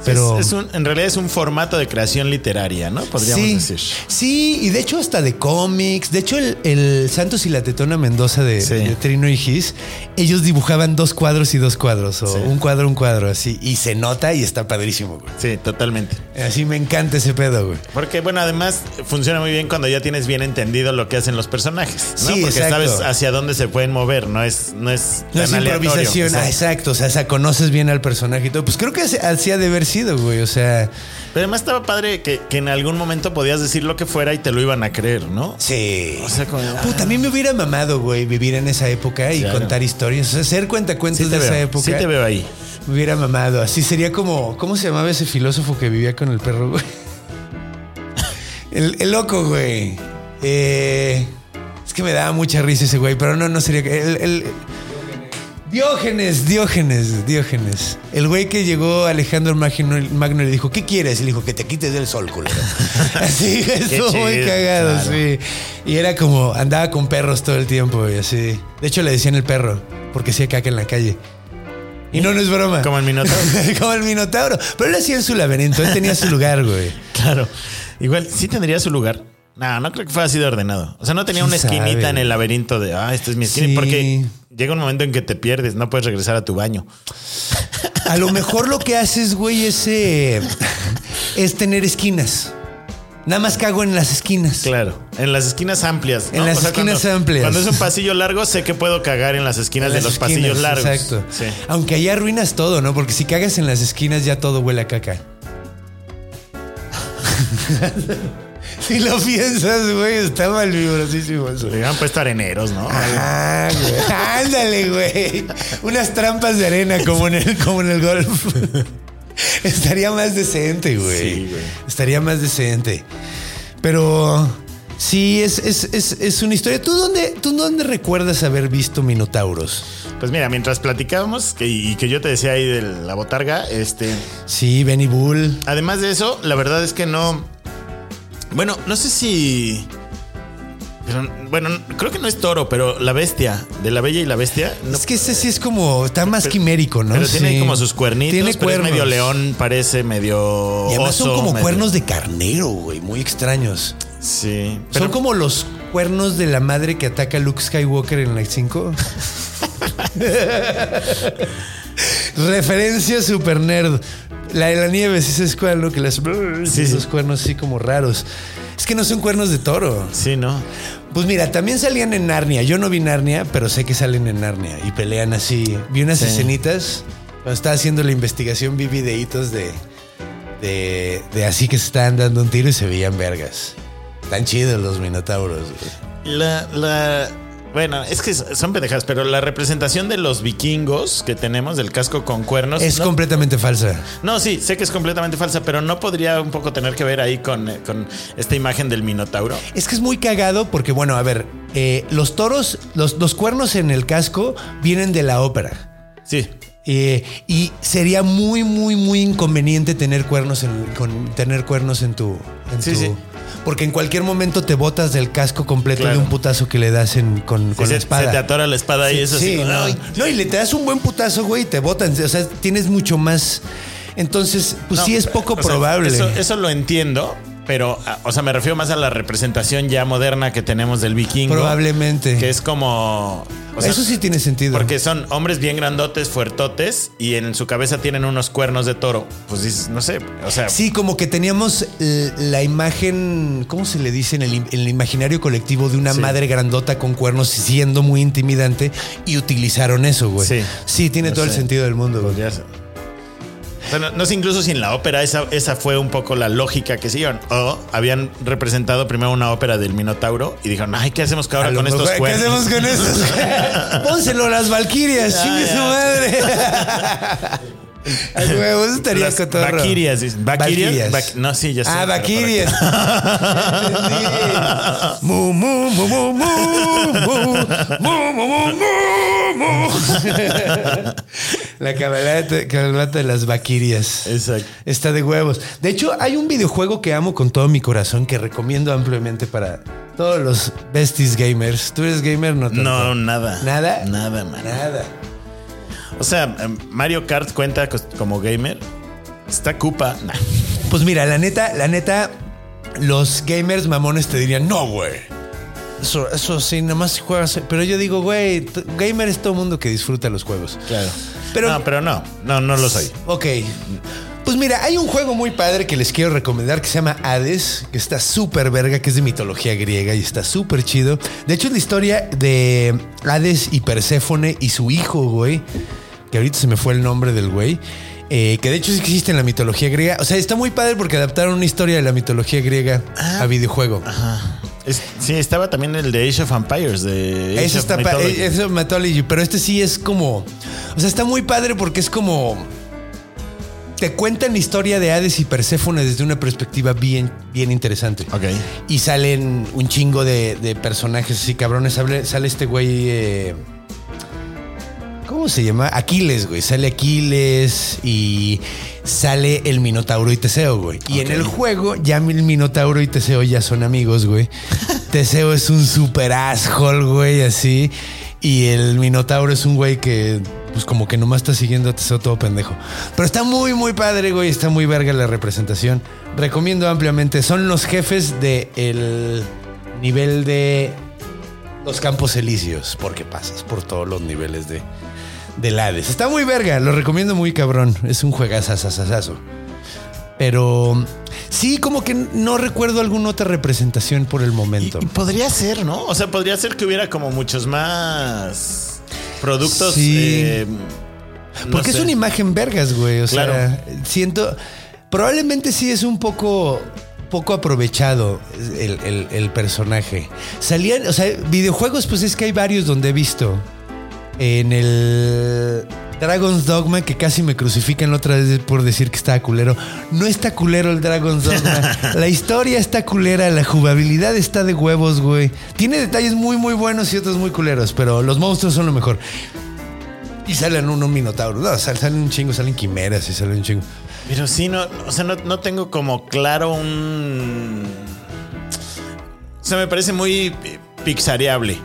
Pero- Es- es un- en realidad es un formato de creación literaria, ¿no? Podríamos sí, decir. Sí, y de hecho hasta de cómics. De hecho, el, el Santos y la Tetona Mendoza de, Sí. de Trino y Gis, ellos dibujaban dos cuadros y dos cuadros, o Sí. un cuadro, un cuadro, así. Y se nota y está padrísimo, güey. Sí, totalmente. Así me encanta ese pedo, güey. Porque, bueno, además funciona muy bien cuando ya tienes bien entendido lo que hacen los personajes, ¿no? Sí, Porque exacto. sabes hacia dónde se pueden mover, no es, no es, No es tan aleatorio. improvisación, ah, Exacto. O sea, conoces bien al personaje y todo. Pues creo que así, así ha de haber sido, güey. O sea, Pero además estaba padre que, que en algún momento podías decir lo que fuera y te lo iban a creer, ¿no? sí. O sea, como, ah. Puta, a mí me hubiera mamado, güey, vivir en esa época y Claro. contar historias. O sea, hacer cuentacuentos Sí de esa época. sí te veo ahí. Me hubiera mamado. Así sería como. ¿Cómo se llamaba ese filósofo que vivía con el perro, güey? El, el loco, güey. Eh, es que me daba mucha risa ese güey, pero no, no sería. El, el- Diógenes, Diógenes, Diógenes. El güey que llegó a Alejandro Magno, Magno le dijo, ¿qué quieres? Y le dijo, que te quites del sol, culero. así, estuvo muy cagado, claro. sí. Y era como, andaba con perros todo el tiempo y así. De hecho, le decían el perro, porque hacía caca en la calle. Y no, no es broma. Como el Minotauro. Como el Minotauro. Pero él hacía en su laberinto, él tenía su lugar, güey. Claro. Igual, sí tendría su lugar. No, no creo que fuera así de ordenado. O sea, no tenía ¿Quién una esquinita sabe? en el laberinto de, ah, esta es mi esquina. Sí. Porque llega un momento en que te pierdes, no puedes regresar a tu baño. A lo mejor lo que haces, güey, es, eh, es tener esquinas. Nada más cago en las esquinas. Claro, en las esquinas amplias. ¿no? En las esquinas cuando- amplias. Cuando es un pasillo largo, sé que puedo cagar en las esquinas En de los esquinas, pasillos largos. Exacto. Sí. Aunque ahí arruinas todo, ¿no? Porque si cagas en las esquinas ya todo huele a caca. si lo piensas, güey, está mal vibrosísimo eso. Le hubieran puesto areneros, ¿no? Ah, güey. Ándale, güey. Unas trampas de arena como en el, como en el golf. Estaría más decente, güey. Sí, güey. Estaría más decente. Pero sí, es, es, es, es una historia. ¿Tú dónde, ¿Tú dónde recuerdas haber visto Minotauros? Pues mira, mientras platicábamos que, y que yo te decía ahí de la botarga, este. Sí, Benny Bull. Además de eso, la verdad es que no. Bueno, no sé si. pero, bueno, creo que no es toro, pero la bestia, de la bella y la bestia. no- es que ese sí es como, está más quimérico, ¿no? Pero tiene como sus cuernitos, Tiene pero es cuernos. medio león, parece medio Y además son como medio- cuernos de carnero, güey, muy extraños. Sí. Son como los cuernos de la madre que ataca a Luke Skywalker en la 5. Referencia super nerd. La de la nieve, sí sabes cuál, ¿no? Que las, Sí, esos sí. cuernos así como raros. Es que no son cuernos de toro. Sí, ¿no? Pues mira, también salían en Narnia. Yo no vi Narnia, pero sé que salen en Narnia y pelean así. Vi unas Sí. escenitas. Cuando estaba haciendo la investigación, vi videitos de, de, de así que se estaban dando un tiro y se veían vergas. Tan chidos los minotauros. güey. La, la. Bueno, es que son pendejas, pero la representación de los vikingos que tenemos del casco con cuernos. Es no, completamente falsa. no, sí, sé que es completamente falsa, pero no podría un poco tener que ver ahí con, eh, con esta imagen del minotauro. Es que es muy cagado porque, bueno, a ver, eh, los toros, los, los cuernos en el casco vienen de la ópera. Sí. Eh, y sería muy, muy, muy inconveniente tener cuernos en, con, tener cuernos en tu, en Sí, tu, sí. Porque en cualquier momento te botas del casco completo Claro. de un putazo que le das en- con, con se, la espada. se te atora la espada y eso Sí, sí. no, y, no, y le te das un buen putazo, güey, y te botan. O sea, tienes mucho más. Entonces, pues No, sí es poco sea, probable. eso, eso lo entiendo, pero, a- o sea, me refiero más a la representación ya moderna que tenemos del vikingo. Probablemente. Que es como. o sea, eso sí tiene sentido. Porque son hombres bien grandotes, fuertotes, y en su cabeza tienen unos cuernos de toro. Pues dices, no sé, o sea. Sí, como que teníamos la imagen, ¿cómo se le dice en el, im- en el imaginario colectivo de una Sí. madre grandota con cuernos siendo muy intimidante y utilizaron eso, güey. Sí. Sí, tiene No todo el sentido del mundo, güey. ser. O sea, no, no sé incluso si en la ópera esa, esa fue un poco la lógica que siguieron. O habían representado primero una ópera del Minotauro y dijeron, ay, ¿qué hacemos ahora con estos ¿Qué cuernos? hacemos con eso? Pónselo a las valquirias, chingue ya. su madre. Ay, güey, eso estaría cotorro. Valquirias, dicen. Vac- no, sí, ya sé. Ah, Valquirias. Mu, mu, mu, mu, mu, mu, mu, mu, mu, mu. La cabalgata de las Valquirias. qué. Exacto. Está de huevos. De hecho, hay un videojuego que amo con todo mi corazón que recomiendo ampliamente para todos los besties gamers. ¿Tú eres gamer? No, tanto? No, nada. ¿Nada? Nada, man. Nada. O sea, em, Mario Kart cuenta como gamer. Está Koopa. Nah. Pues mira, la neta, la neta, los gamers mamones te dirían, no, güey. Eso, eso sí, nada más juegas. Pero yo digo, güey, gamer es todo mundo que disfruta los juegos. Claro. Pero- no, pero no. No, no lo soy. Ok. Pues mira, hay un juego muy padre que les quiero recomendar que se llama Hades, que está súper verga, que es de mitología griega y está súper chido. De hecho, es la historia de Hades y Perséfone y su hijo, güey, que ahorita se me fue el nombre del güey. eh, que de hecho sí existe en la mitología griega. O sea, está muy padre porque adaptaron una historia de la mitología griega a videojuego. Es- sí, estaba también el de Age of Empires. De Age Eso of está Mythology. eh, eso es Mythology, pero este sí es como. O sea, está muy padre porque es como. Te cuentan la historia de Hades y Perséfone desde una perspectiva bien, bien interesante. Ok. Y salen un chingo de, de personajes así cabrones. Sale, sale este güey. eh, ¿Cómo se llama? Aquiles, güey. Sale Aquiles y sale el Minotauro y Teseo, güey. Y en el juego ya el Minotauro y Teseo ya son amigos, güey. Teseo es un super asshole, güey, así. Y el Minotauro es un güey que, pues como que nomás está siguiendo a Teseo todo pendejo. Pero está muy, muy padre, güey. Está muy verga la representación. Recomiendo ampliamente. Son los jefes del nivel de los campos elíseos, porque pasas por todos los niveles de, del Hades. Está muy verga, lo recomiendo muy cabrón. Es un juegazazazazo. Pero sí, como que no recuerdo alguna otra representación por el Y, momento. y podría ser, ¿no? O sea, podría ser que hubiera como muchos más productos. Sí. eh, no Porque sé. es una imagen vergas, güey. O Claro. sea, siento. Probablemente sí es un poco. Poco aprovechado el, el- el personaje. Salían, o sea, videojuegos, pues es que hay varios donde he visto. En el Dragon's Dogma, que casi me crucifican la otra vez por decir que estaba culero. No está culero el Dragon's Dogma. la historia está culera, la jugabilidad está de huevos, güey. Tiene detalles muy, muy buenos y otros muy culeros, pero los monstruos son lo mejor. Y salen unos minotauros. No, sal- salen un chingo, salen quimeras y salen un chingo. Pero sí, no, o sea, no, no tengo como claro un. O sea, me parece muy pixareable.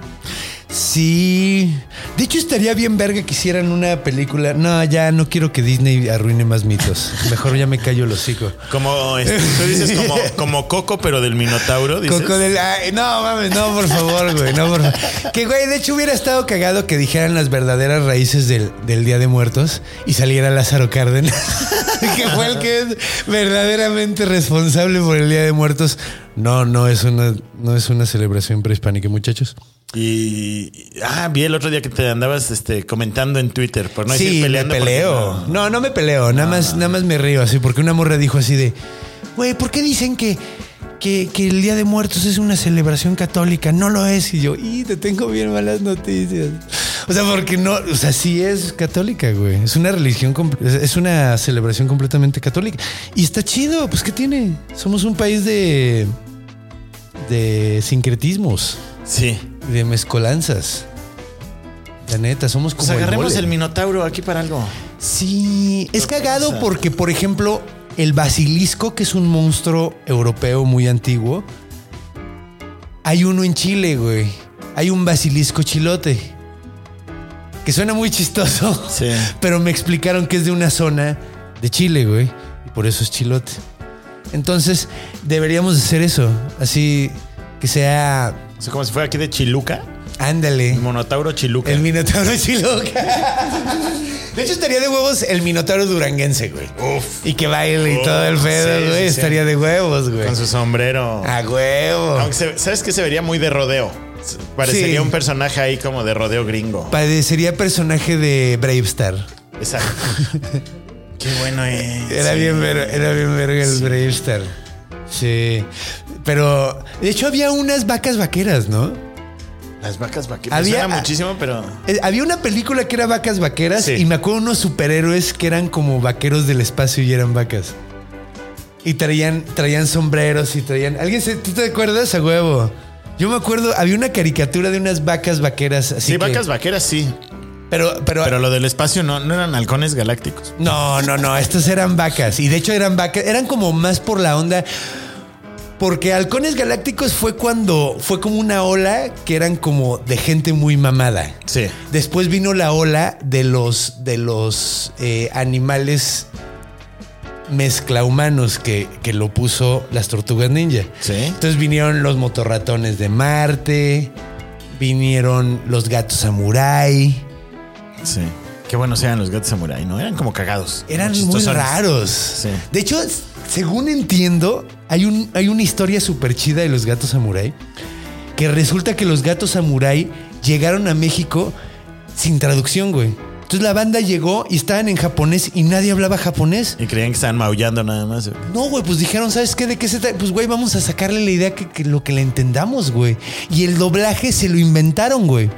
Sí. De hecho, estaría bien verga que hicieran una película. No, ya no quiero que Disney arruine más mitos. Mejor ya me callo el hocico. Como este, tú dices como, como Coco, pero del Minotauro. Dices. Coco del- ay, no, mames, no, por favor, güey, no, por favor. Que, güey, de hecho hubiera estado cagado que dijeran las verdaderas raíces del, del Día de Muertos y saliera Lázaro Cárdenas, que fue el que es verdaderamente responsable por el Día de Muertos. No, no es una, no es una celebración prehispánica, muchachos. Y ah, vi el otro día que te andabas este, comentando en Twitter, por no sí, decir me peleando. porque peleo. no- No, no me peleo, nada más, nada más me río así, porque una morra dijo así de, güey, ¿por qué dicen que, que, que el Día de Muertos es una celebración católica? No lo es. Y yo, y te tengo bien malas noticias. O sea, porque no, o sea, sí es católica, güey. Es una religión, es una celebración completamente católica. Y está chido, pues ¿qué tiene? Somos un país de, de sincretismos, Sí. De mezcolanzas. La neta, somos como Pues el agarremos mole. el Minotauro aquí para algo. Sí, es ¿Qué cagado porque, por ejemplo, el basilisco, que es un monstruo europeo muy antiguo, hay uno en Chile, güey. Hay un basilisco chilote. Que suena muy chistoso. Sí. Pero me explicaron que es de una zona de Chile, güey. Y por eso es chilote. Entonces, deberíamos hacer eso. Así que sea. O sea, como si fuera aquí de Chiluca. Ándale. Monotauro Chiluca. El Minotauro Chiluca. De hecho, estaría de huevos el Minotauro duranguense, güey. Uf. Y que baile y todo el pedo, sí, güey. sí, sí. estaría de huevos, güey. Con su sombrero. A huevo. Aunque se- ¿Sabes qué? Se vería muy de rodeo. Parecería un personaje ahí como de rodeo gringo. Parecería personaje de Bravestar. Exacto. Qué bueno es. Era Sí. bien ver- era bien verga el Bravestar. Sí. Pero, de hecho, había unas vacas vaqueras, ¿no? Las vacas vaqueras. Había- Suena muchísimo, pero. Eh, Había una película que era vacas vaqueras Sí. y me acuerdo unos superhéroes que eran como vaqueros del espacio y eran vacas. Y traían, traían sombreros y traían. ¿Alguien se, ¿Tú te acuerdas a huevo? Yo me acuerdo, había una caricatura de unas vacas vaqueras. Así Sí, que- vacas vaqueras sí. Pero, pero, Pero lo del espacio no, no eran halcones galácticos. No, no, no, estas eran vacas. Y de hecho eran vacas, eran como más por la onda. Porque Halcones Galácticos fue cuando fue como una ola que eran como de gente muy mamada. Sí. Después vino la ola de los, de los eh, animales mezclahumanos que, que lo puso las tortugas ninja. Sí. Entonces vinieron los motorratones de Marte, vinieron los gatos samurai. Sí. Qué buenos eran los gatos samurai, ¿no? Eran como cagados. Eran muy raros. De hecho, según entiendo, hay, un, hay una historia súper chida de los gatos samurai. Que resulta que los gatos samurai llegaron a México sin traducción, güey. Entonces la banda llegó y estaban en japonés y nadie hablaba japonés. Y creían que estaban maullando nada más. No, güey, pues dijeron, ¿sabes qué? ¿De qué se trata? Pues, güey, vamos a sacarle la idea que, que lo que le entendamos, güey. Y el doblaje se lo inventaron, güey.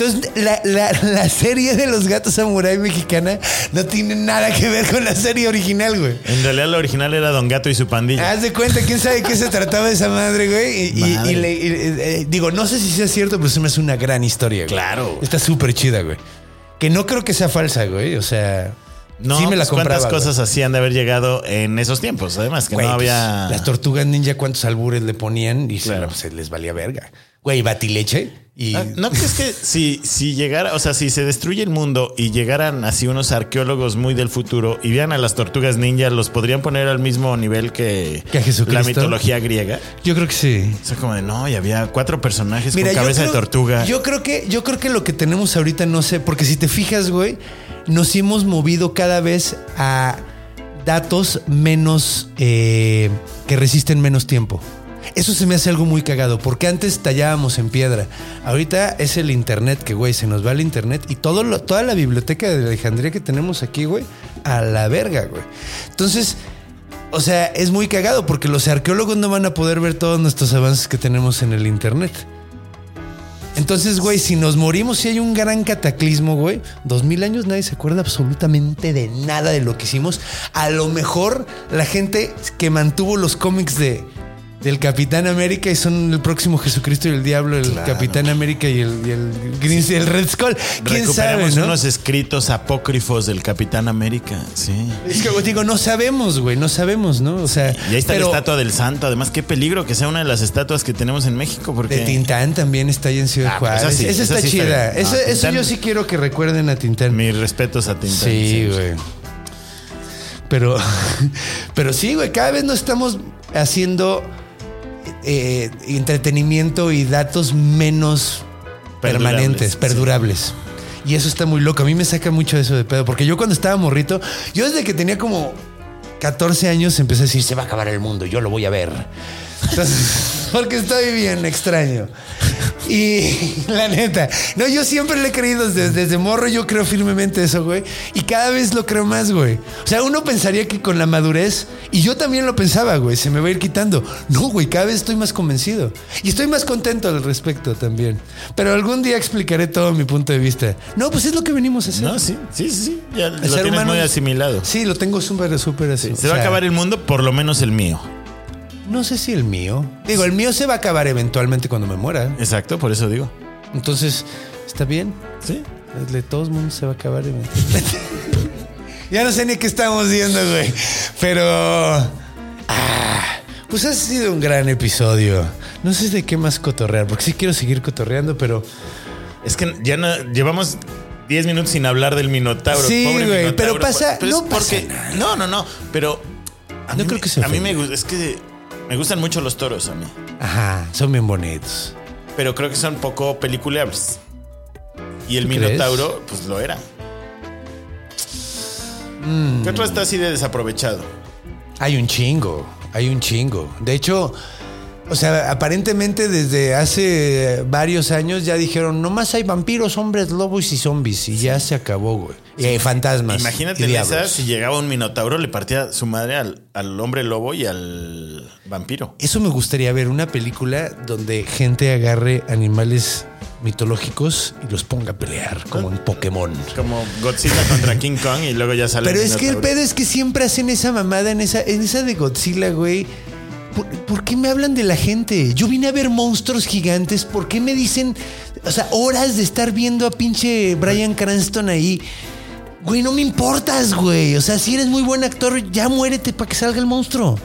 Entonces, la, la- la serie de los gatos samurai mexicana no tiene nada que ver con la serie original, güey. En realidad, lo original era Don Gato y su pandilla. Haz de cuenta, quién sabe qué se trataba de esa madre, güey. Y, y- Madre. y le- y- eh, digo, no sé si sea cierto, pero se me hace una gran historia, güey. Claro. Está súper chida, güey. Que no creo que sea falsa, güey. O sea, No, sí me la pues, compraba. ¿Cuántas cosas así han de haber llegado en esos tiempos? Además, que Güey, no pues, había. las tortugas ninja, cuántos albures le ponían y se- Claro. se, les valía verga. Güey, batileche y. Ah, ¿No crees que si, si llegara, o sea, si se destruye el mundo y llegaran así unos arqueólogos muy del futuro y vieran a las tortugas ninja, los podrían poner al mismo nivel que, ¿Que a Jesucristo? la mitología griega? Yo creo que sí. O sea, como de no, y había cuatro personajes con cabeza creo- de tortuga. Yo creo que, yo creo que lo que tenemos ahorita, no sé, porque si te fijas, güey, nos hemos movido cada vez a datos menos eh, que resisten menos tiempo. Eso se me hace algo muy cagado, porque antes tallábamos en piedra. Ahorita es el internet que, güey, se nos va el internet y todo toda la biblioteca de Alejandría que tenemos aquí, güey, a la verga, güey. Entonces, o sea, es muy cagado porque los arqueólogos no van a poder ver todos nuestros avances que tenemos en el internet. Entonces, güey, si nos morimos, si hay un gran cataclismo, güey, dos mil años nadie se acuerda absolutamente de nada de lo que hicimos. A lo mejor la gente que mantuvo los cómics de del Capitán América y son el próximo Jesucristo y el Diablo, el Capitán América y el, y el, Green- el Red Skull. ¿Quién sabe, no? unos escritos apócrifos del Capitán América, sí. Es que digo, no sabemos, güey, no sabemos, ¿no? O sea, Y ahí está pero la estatua del santo. Además, qué peligro que sea una de las estatuas que tenemos en México. Porque de Tintán también está ahí en Ciudad Ah, pero esa Juárez. sí, esa esa está sí chida. Esa- eso Tintán- yo sí quiero que recuerden a Tintán. mis respetos a Tintán. Sí, güey. Pero, pero sí, güey, cada vez nos estamos haciendo eh, entretenimiento y datos menos Perdurables, permanentes, sí. perdurables. Y eso está muy loco. A mí me saca mucho eso de pedo. Porque yo cuando estaba morrito, yo desde que tenía como 14 años empecé a decir, se va a acabar el mundo, yo lo voy a ver. Entonces, porque estoy bien extraño. Y la neta, no, yo siempre le he creído desde, desde morro, yo creo firmemente eso, güey. Y cada vez lo creo más, güey. O sea, uno pensaría que con la madurez, y yo también lo pensaba, güey, se me va a ir quitando. No, güey, cada vez estoy más convencido. Y estoy más contento al respecto también. Pero algún día explicaré todo mi punto de vista. No, pues es lo que venimos a hacer. No, sí, sí, sí. sí. Ya El lo ser tienes humano muy asimilado. Sí, lo tengo súper, súper así. Se va a acabar el mundo, por lo menos el mío. No sé si el mío. Digo, el mío se va a acabar eventualmente cuando me muera. Exacto, por eso digo. Entonces, está bien. Sí. El de todos modos se va a acabar eventualmente. Ya no sé ni qué estamos viendo, güey. Pero. ah, pues ha sido un gran episodio. No sé de qué más cotorrear, porque sí quiero seguir cotorreando, pero. Es que ya no llevamos 10 minutos sin hablar del Minotauro. Sí, Pobre güey, Minotauro. pero pasa- Pero es no pasa porque- nada. No, no, no. Pero. No creo me- que se A mí me gusta. Es que me gustan mucho los toros a mí. Ajá, son bien bonitos. Pero creo que son poco peliculeables. Y el. Minotauro, pues lo era. Mm. ¿Qué otro está así de desaprovechado? Hay un chingo, hay un chingo. De hecho, o sea, aparentemente desde hace varios años ya dijeron, nomás hay vampiros, hombres, lobos y zombies. Y ya se acabó, güey. Y hay fantasmas. Imagínate esa, si llegaba un Minotauro, le partía su madre al, al hombre lobo y al vampiro. Eso me gustaría ver, una película donde gente agarre animales mitológicos y los ponga a pelear, como en Pokémon. Como Godzilla contra King Kong y luego ya sale. Pero es que el pedo es que siempre hacen esa mamada en esa, en esa de Godzilla, güey. ¿Por, por qué me hablan de la gente? Yo vine a ver monstruos gigantes. ¿Por qué me dicen, o sea, horas de estar viendo a pinche Brian Cranston ahí? Güey, no me importas, güey. O sea, si eres muy buen actor, ya muérete para que salga el monstruo.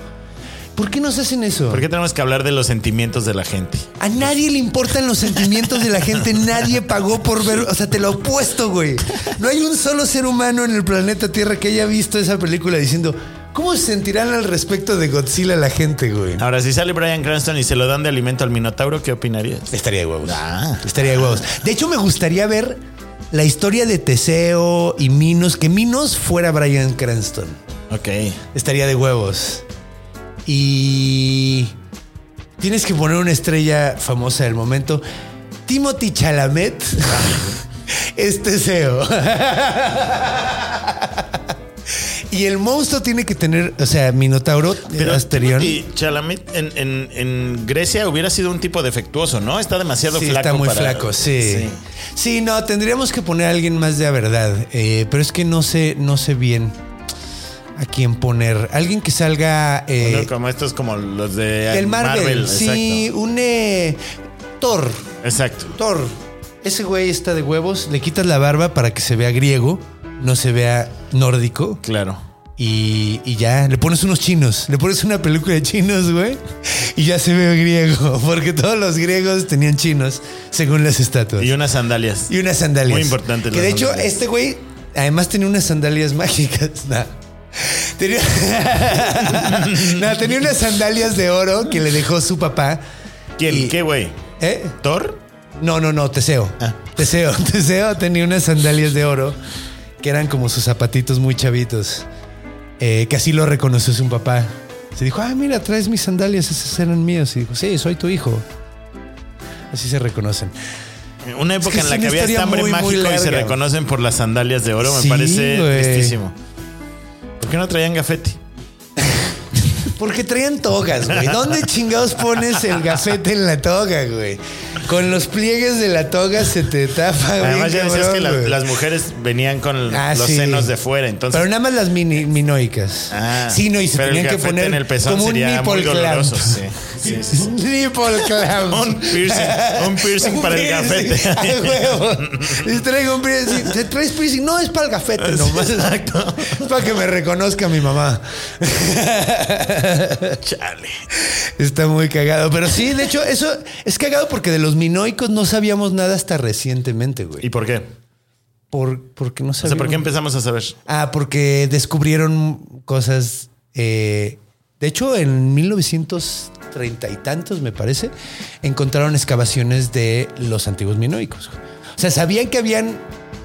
¿Por qué nos hacen eso? ¿Por qué tenemos que hablar de los sentimientos de la gente? A nadie le importan los sentimientos de la gente. Nadie pagó por ver. O sea, te lo opuesto, güey. No hay un solo ser humano en el planeta Tierra que haya visto esa película diciendo. ¿Cómo se sentirán al respecto de Godzilla la gente, güey? Ahora, si sale Brian Cranston y se lo dan de alimento al Minotauro, ¿qué opinarías? Estaría de huevos. Ah. Estaría de huevos. De hecho, me gustaría ver la historia de Teseo y Minos. Que Minos fuera Brian Cranston. Ok. Estaría de huevos. Y tienes que poner una estrella famosa del momento. Timothy Chalamet es Teseo. y el monstruo tiene que tener, o sea, Minotauro, Pero Asterión. Timothy Chalamet en, en- en Grecia hubiera sido un tipo defectuoso, ¿no? Está demasiado Sí, flaco. está muy para- flaco, sí. sí. no, tendríamos que poner a alguien más de verdad. eh, pero es que no sé, no sé bien a quién poner. Alguien que salga. eh, Bueno, como estos, como los de del Marvel. sí, un eh, Thor. Exacto. Thor. Ese güey está de huevos. Le quitas la barba para que se vea griego, no se vea nórdico. Claro. Y, y ya, le pones unos chinos. Le pones una película de chinos, güey. Y ya se ve griego. Porque todos los griegos tenían chinos, según las estatuas. Y unas sandalias. Y unas sandalias. Muy importante Que de hecho, este güey además tenía unas sandalias mágicas. Nah. Tenía... Nah, tenía unas sandalias de oro que le dejó su papá. ¿Quién? Y- ¿Qué güey? ¿Eh? ¿Thor? No, no, no, Teseo. Ah. Teseo. Teseo tenía unas sandalias de oro que eran como sus zapatitos muy chavitos. eh, que así lo reconoció su papá. Se dijo, ah, mira, traes mis sandalias, esas eran mías. Y dijo, sí, soy tu hijo. Así se reconocen. Una época que en la que había estambre muy, muy mágico y se reconocen por las sandalias de oro, me parece güey. tristísimo. ¿Por qué no traían gafete? Porque traían togas, güey. ¿Dónde chingados pones el gafete en la toga, güey? Con los pliegues de la toga se te tapa, güey. Además, ya decías que las, mujeres venían con Ah, los sí. senos de fuera, entonces. Pero nada más las mini, minoicas. Ah, sí, no, y se pero el tenían que gafete poner en el pezón como un sería muy nipple clamp. doloroso. Sí, sí, sí, sí. Nipple clamp. Un piercing, un piercing para el gafete. A huevo. Traigo un piercing. ¿Te traes piercing? No, es para el gafete nomás. Exacto. Es para que me reconozca mi mamá. Chale. Está muy cagado. Pero sí, de hecho, eso es cagado porque de los minoicos no sabíamos nada hasta recientemente, güey. ¿Y por qué? Por, porque no O sabíamos. sea, ¿por qué empezamos a saber? Ah, porque descubrieron cosas. eh, de hecho, en 1930 y tantos, me parece, encontraron excavaciones de los antiguos minoicos. O sea, sabían que habían.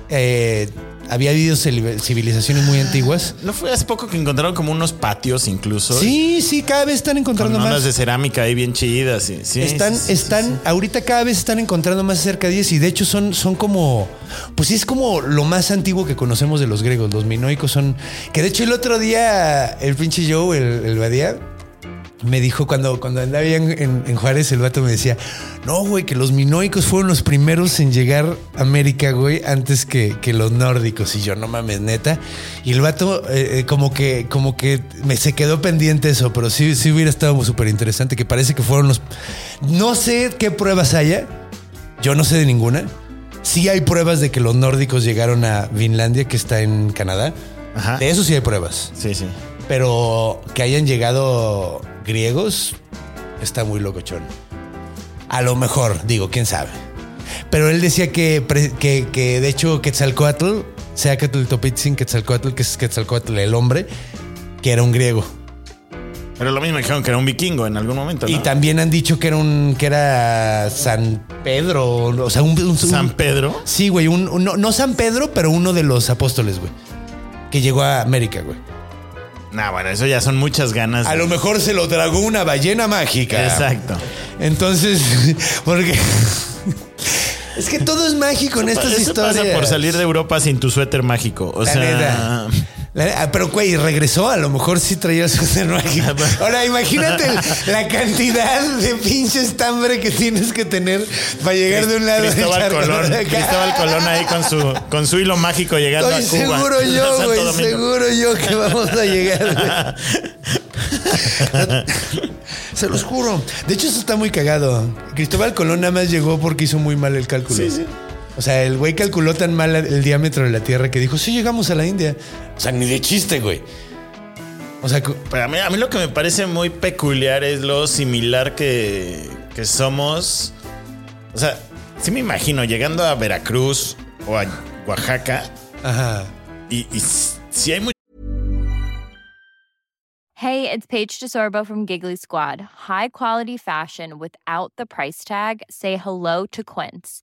eh, había habido civil- civilizaciones muy antiguas. ¿No fue hace poco que encontraron como unos patios incluso? Sí, sí, cada vez están Con encontrando ondas más. de cerámica ahí bien chidas. Sí, sí, están, sí, están, ahorita cada vez están encontrando más cercadillas y de hecho son, son como, pues sí, es como lo más antiguo que conocemos de los griegos. Los minoicos son, que de hecho el otro día el pinche Joe, el, el Badía, me dijo cuando, cuando andaba en, en- en Juárez, el vato me decía, no, güey, que los minoicos fueron los primeros en llegar a América, güey, antes que, que los nórdicos. Y yo, no mames, neta. Y el vato, eh, eh, como que, como que me se quedó pendiente eso, pero sí, sí hubiera estado súper interesante, que parece que fueron los. No sé qué pruebas haya. Yo no sé de ninguna. Sí hay pruebas de que los nórdicos llegaron a Finlandia, que está en Canadá. Ajá. De eso sí hay pruebas. Sí, sí. Pero que hayan llegado griegos está muy locochón. A lo mejor, digo, quién sabe. Pero él decía que, que, que de hecho Quetzalcoatl, Seacatl Topitzin Quetzalcoatl, que es Quetzalcoatl el hombre, que era un griego. Pero lo mismo dijeron que era un vikingo en algún momento, ¿no? Y también han dicho que era un que era San Pedro, o sea, un, un- un- San Pedro. Sí, güey, un, un- no, no San Pedro, pero uno de los apóstoles, güey. Que llegó a América, güey. Nah, bueno, eso ya son muchas ganas. A lo mejor se lo tragó una ballena mágica. Exacto. Entonces, porque es que todo es mágico en estas Eso historias. pasa por salir de Europa sin tu suéter mágico. O La sea, neta. La- ah, pero, güey, regresó. A lo mejor sí traía suéter mágico. Ahora, imagínate la cantidad de pinche estambre que tienes que tener para llegar de un lado Cristóbal echarlo Colón, de acá. Cristóbal Colón ahí con su, con su hilo mágico llegando Estoy a Cuba. seguro yo, güey, seguro yo que vamos a llegar. Se los juro. De hecho, eso está muy cagado. Cristóbal Colón nada más llegó porque hizo muy mal el cálculo. Sí, sí. O sea, el güey calculó tan mal el diámetro de la Tierra que dijo, sí, llegamos a la India. O sea, ni de chiste, güey. O sea, cu- Pero a mí, a mí lo que me parece muy peculiar es lo similar que, que somos. O sea, sí me imagino llegando a Veracruz o a Oaxaca ajá. y, y si hay mucho Hey, it's Paige DeSorbo from Giggly Squad. High quality fashion without the price tag. Say hello to Quince.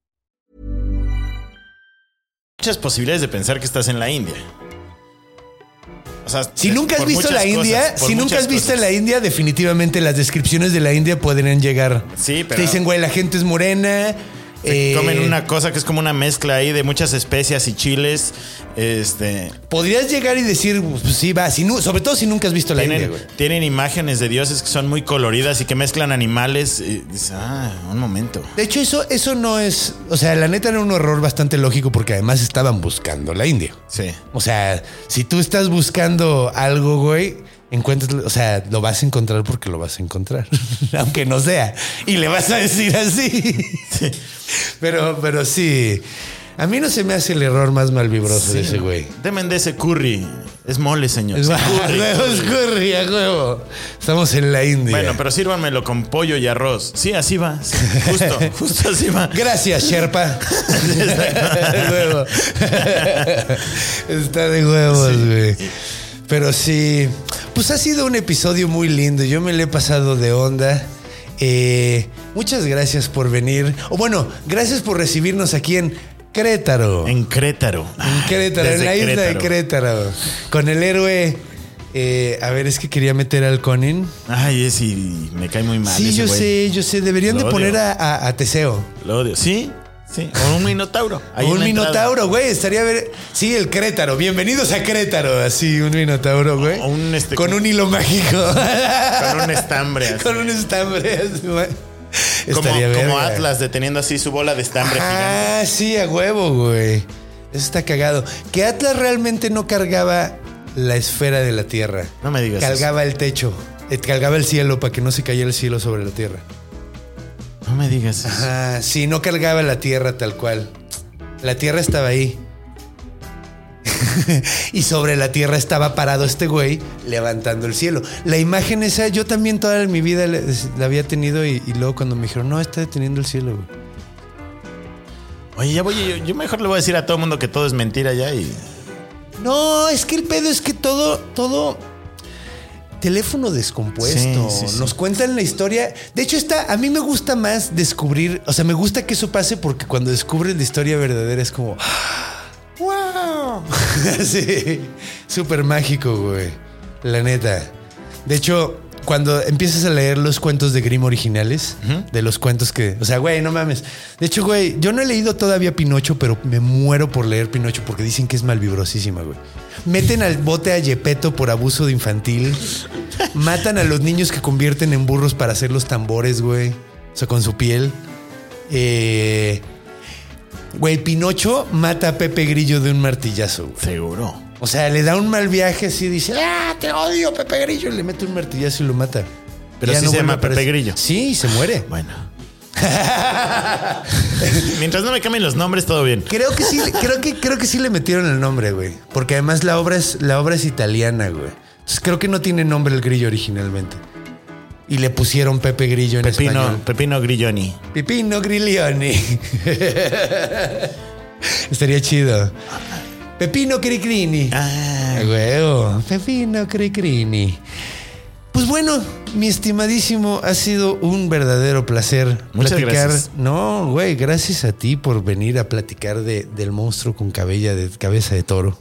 Muchas posibilidades de pensar que estás en la India. O sea, Si nunca has visto la India, cosas, si nunca has visto cosas. la India, definitivamente las descripciones de la India podrían llegar. Sí, pero- Te dicen, güey, la gente es morena. Eh, comen una cosa que es como una mezcla ahí de muchas especias y chiles. Este. Podrías llegar y decir, pues sí, va, si nu- sobre todo si nunca has visto la India, Tienen, güey. tienen imágenes de dioses que son muy coloridas y que mezclan animales. Y dices, ah, un momento. De hecho, eso, eso no es. O sea, la neta era un error bastante lógico porque además estaban buscando la India. Sí. O sea, si tú estás buscando algo, güey, encuentras, o sea, lo vas a encontrar porque lo vas a encontrar, aunque no sea. Y le vas a decir así. Pero, pero sí. A mí no se me hace el error más malvibroso de ese güey. Demen de ese curry. Es mole, señor. Es Sí, curry, es curry. a huevo. Estamos en la India. Bueno, pero sírvanmelo con pollo y arroz. Sí, así va. Sí, justo, justo así va. Gracias, Sherpa. De huevo. Está de huevos, güey. Pero sí, pues ha sido un episodio muy lindo. Yo me le he pasado de onda. Eh, muchas gracias por venir. O bueno, gracias por recibirnos aquí en Querétaro. En Crétaro. En Querétaro, en Desde la isla de. Querétaro. Con el héroe. eh, a ver, es que quería meter al Conin. Ay, es y me cae muy mal. Sí, ese yo güey. sé, yo sé. Deberían Lo de odio. poner a, a- a Teseo. Lo odio. Sí, sí. O un minotauro. Ahí un minotauro, güey. Estaría ver. Sí, el Querétaro. Bienvenidos a Querétaro. Así, un minotauro, güey. Un, este, Con un hilo mágico. Con un estambre. así. Con un estambre. así, güey. como, Estaría como. Atlas deteniendo así su bola de estambre gigante. Ah, sí, a huevo, güey. Eso está cagado. Que Atlas realmente no cargaba la esfera de la Tierra. No me digas Cargaba el techo. eh, Cargaba el cielo para que no se cayera el cielo sobre la Tierra. No me digas eso. Ah, sí, no cargaba la Tierra tal cual. La Tierra estaba ahí. y sobre la Tierra estaba parado este güey levantando el cielo. La imagen esa yo también toda mi vida la, la había tenido y, y luego cuando me dijeron, no, está deteniendo el cielo, güey. Oye, ya voy. Yo, yo mejor le voy a decir a todo el mundo que todo es mentira ya y. No, es que el pedo es que todo, todo teléfono descompuesto. Sí, sí, sí. Nos cuentan la historia. De hecho, está, a mí me gusta más descubrir, o sea, me gusta que eso pase porque cuando descubres la historia verdadera es como, wow. sí, súper mágico, güey. La neta. De hecho, cuando empiezas a leer los cuentos de Grimm originales, de los cuentos que, o sea, güey, no mames. De hecho, güey, yo no he leído todavía Pinocho, pero me muero por leer Pinocho porque dicen que es malvibrosísima, güey. Meten al bote a Yepeto por abuso de infantil. Matan a los niños que convierten en burros para hacer los tambores, güey. O sea, con su piel. Eh, Güey, Pinocho mata a Pepe Grillo de un martillazo, güey. Seguro. O sea, le da un mal viaje así, dice, ah, te odio, Pepe Grillo. Y le mete un martillazo y lo mata. Pero Ya sí se vuelve llama. Pepe Grillo. Sí, y se muere. Bueno. Mientras no me cambien los nombres, todo bien. Creo que sí, creo que, creo que sí le metieron el nombre, güey. Porque además la obra es, la obra es italiana, güey. Entonces creo que no tiene nombre el grillo originalmente. Y le pusieron Pepe Grillo en Pepino, español. Pepino Grilloni. Pipino Griglioni. Estaría chido. Pepino Cricrini. Ah, Ah, huevo. Pepino Cricrini. Pues bueno, mi estimadísimo, ha sido un verdadero placer Muchas platicar. gracias. No, güey, gracias a ti por venir a platicar de, del monstruo con cabella de cabeza de toro.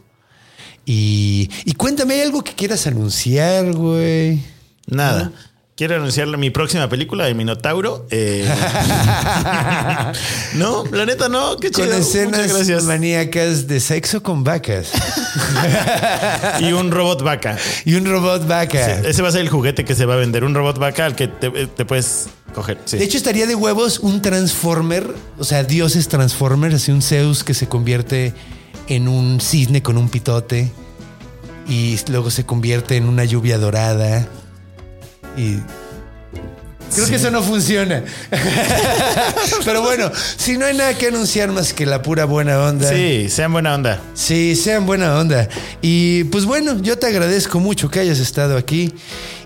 Y, y cuéntame, ¿hay algo que quieras anunciar, güey? nada. Quiero anunciarle mi próxima película de Minotauro. Eh, no, la neta no. Qué chido. Con escenas maníacas de sexo con vacas. Y un robot vaca. y un robot vaca. Ese va a ser el juguete que se va a vender. Un robot vaca al que te, te puedes coger. Sí. De hecho, estaría de huevos un Transformer, o sea, dioses Transformers, así un Zeus que se convierte en un cisne con un pitote y luego se convierte en una lluvia dorada. Y creo que eso no funciona. Pero bueno, si no hay nada que anunciar más que la pura buena onda. sí, sean buena onda. Sí, sean buena onda. Y pues bueno, yo te agradezco mucho que hayas estado aquí.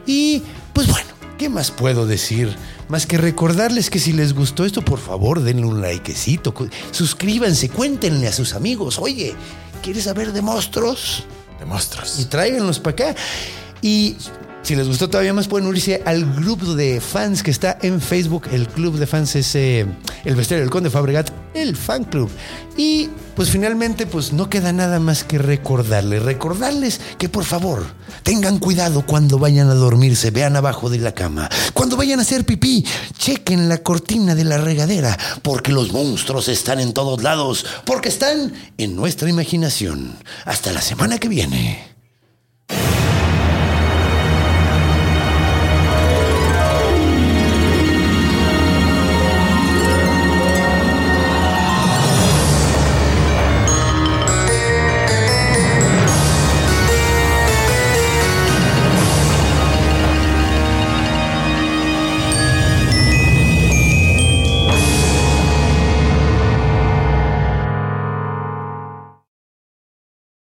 Y pues bueno, ¿qué más puedo decir? Más que recordarles que si les gustó esto, por favor, denle un likecito. Suscríbanse, cuéntenle a sus amigos. Oye, ¿quieres saber de monstruos? De monstruos. y tráiganlos para acá. Y si les gustó todavía más, pueden unirse al grupo de fans que está en Facebook. El club de fans es el Bestiario del Conde Fabregat, el fan club. Y pues finalmente, pues no queda nada más que recordarles. Recordarles que por favor tengan cuidado cuando vayan a dormirse, vean abajo de la cama. Cuando vayan a hacer pipí, chequen la cortina de la regadera, porque los monstruos están en todos lados, porque están en nuestra imaginación. Hasta la semana que viene.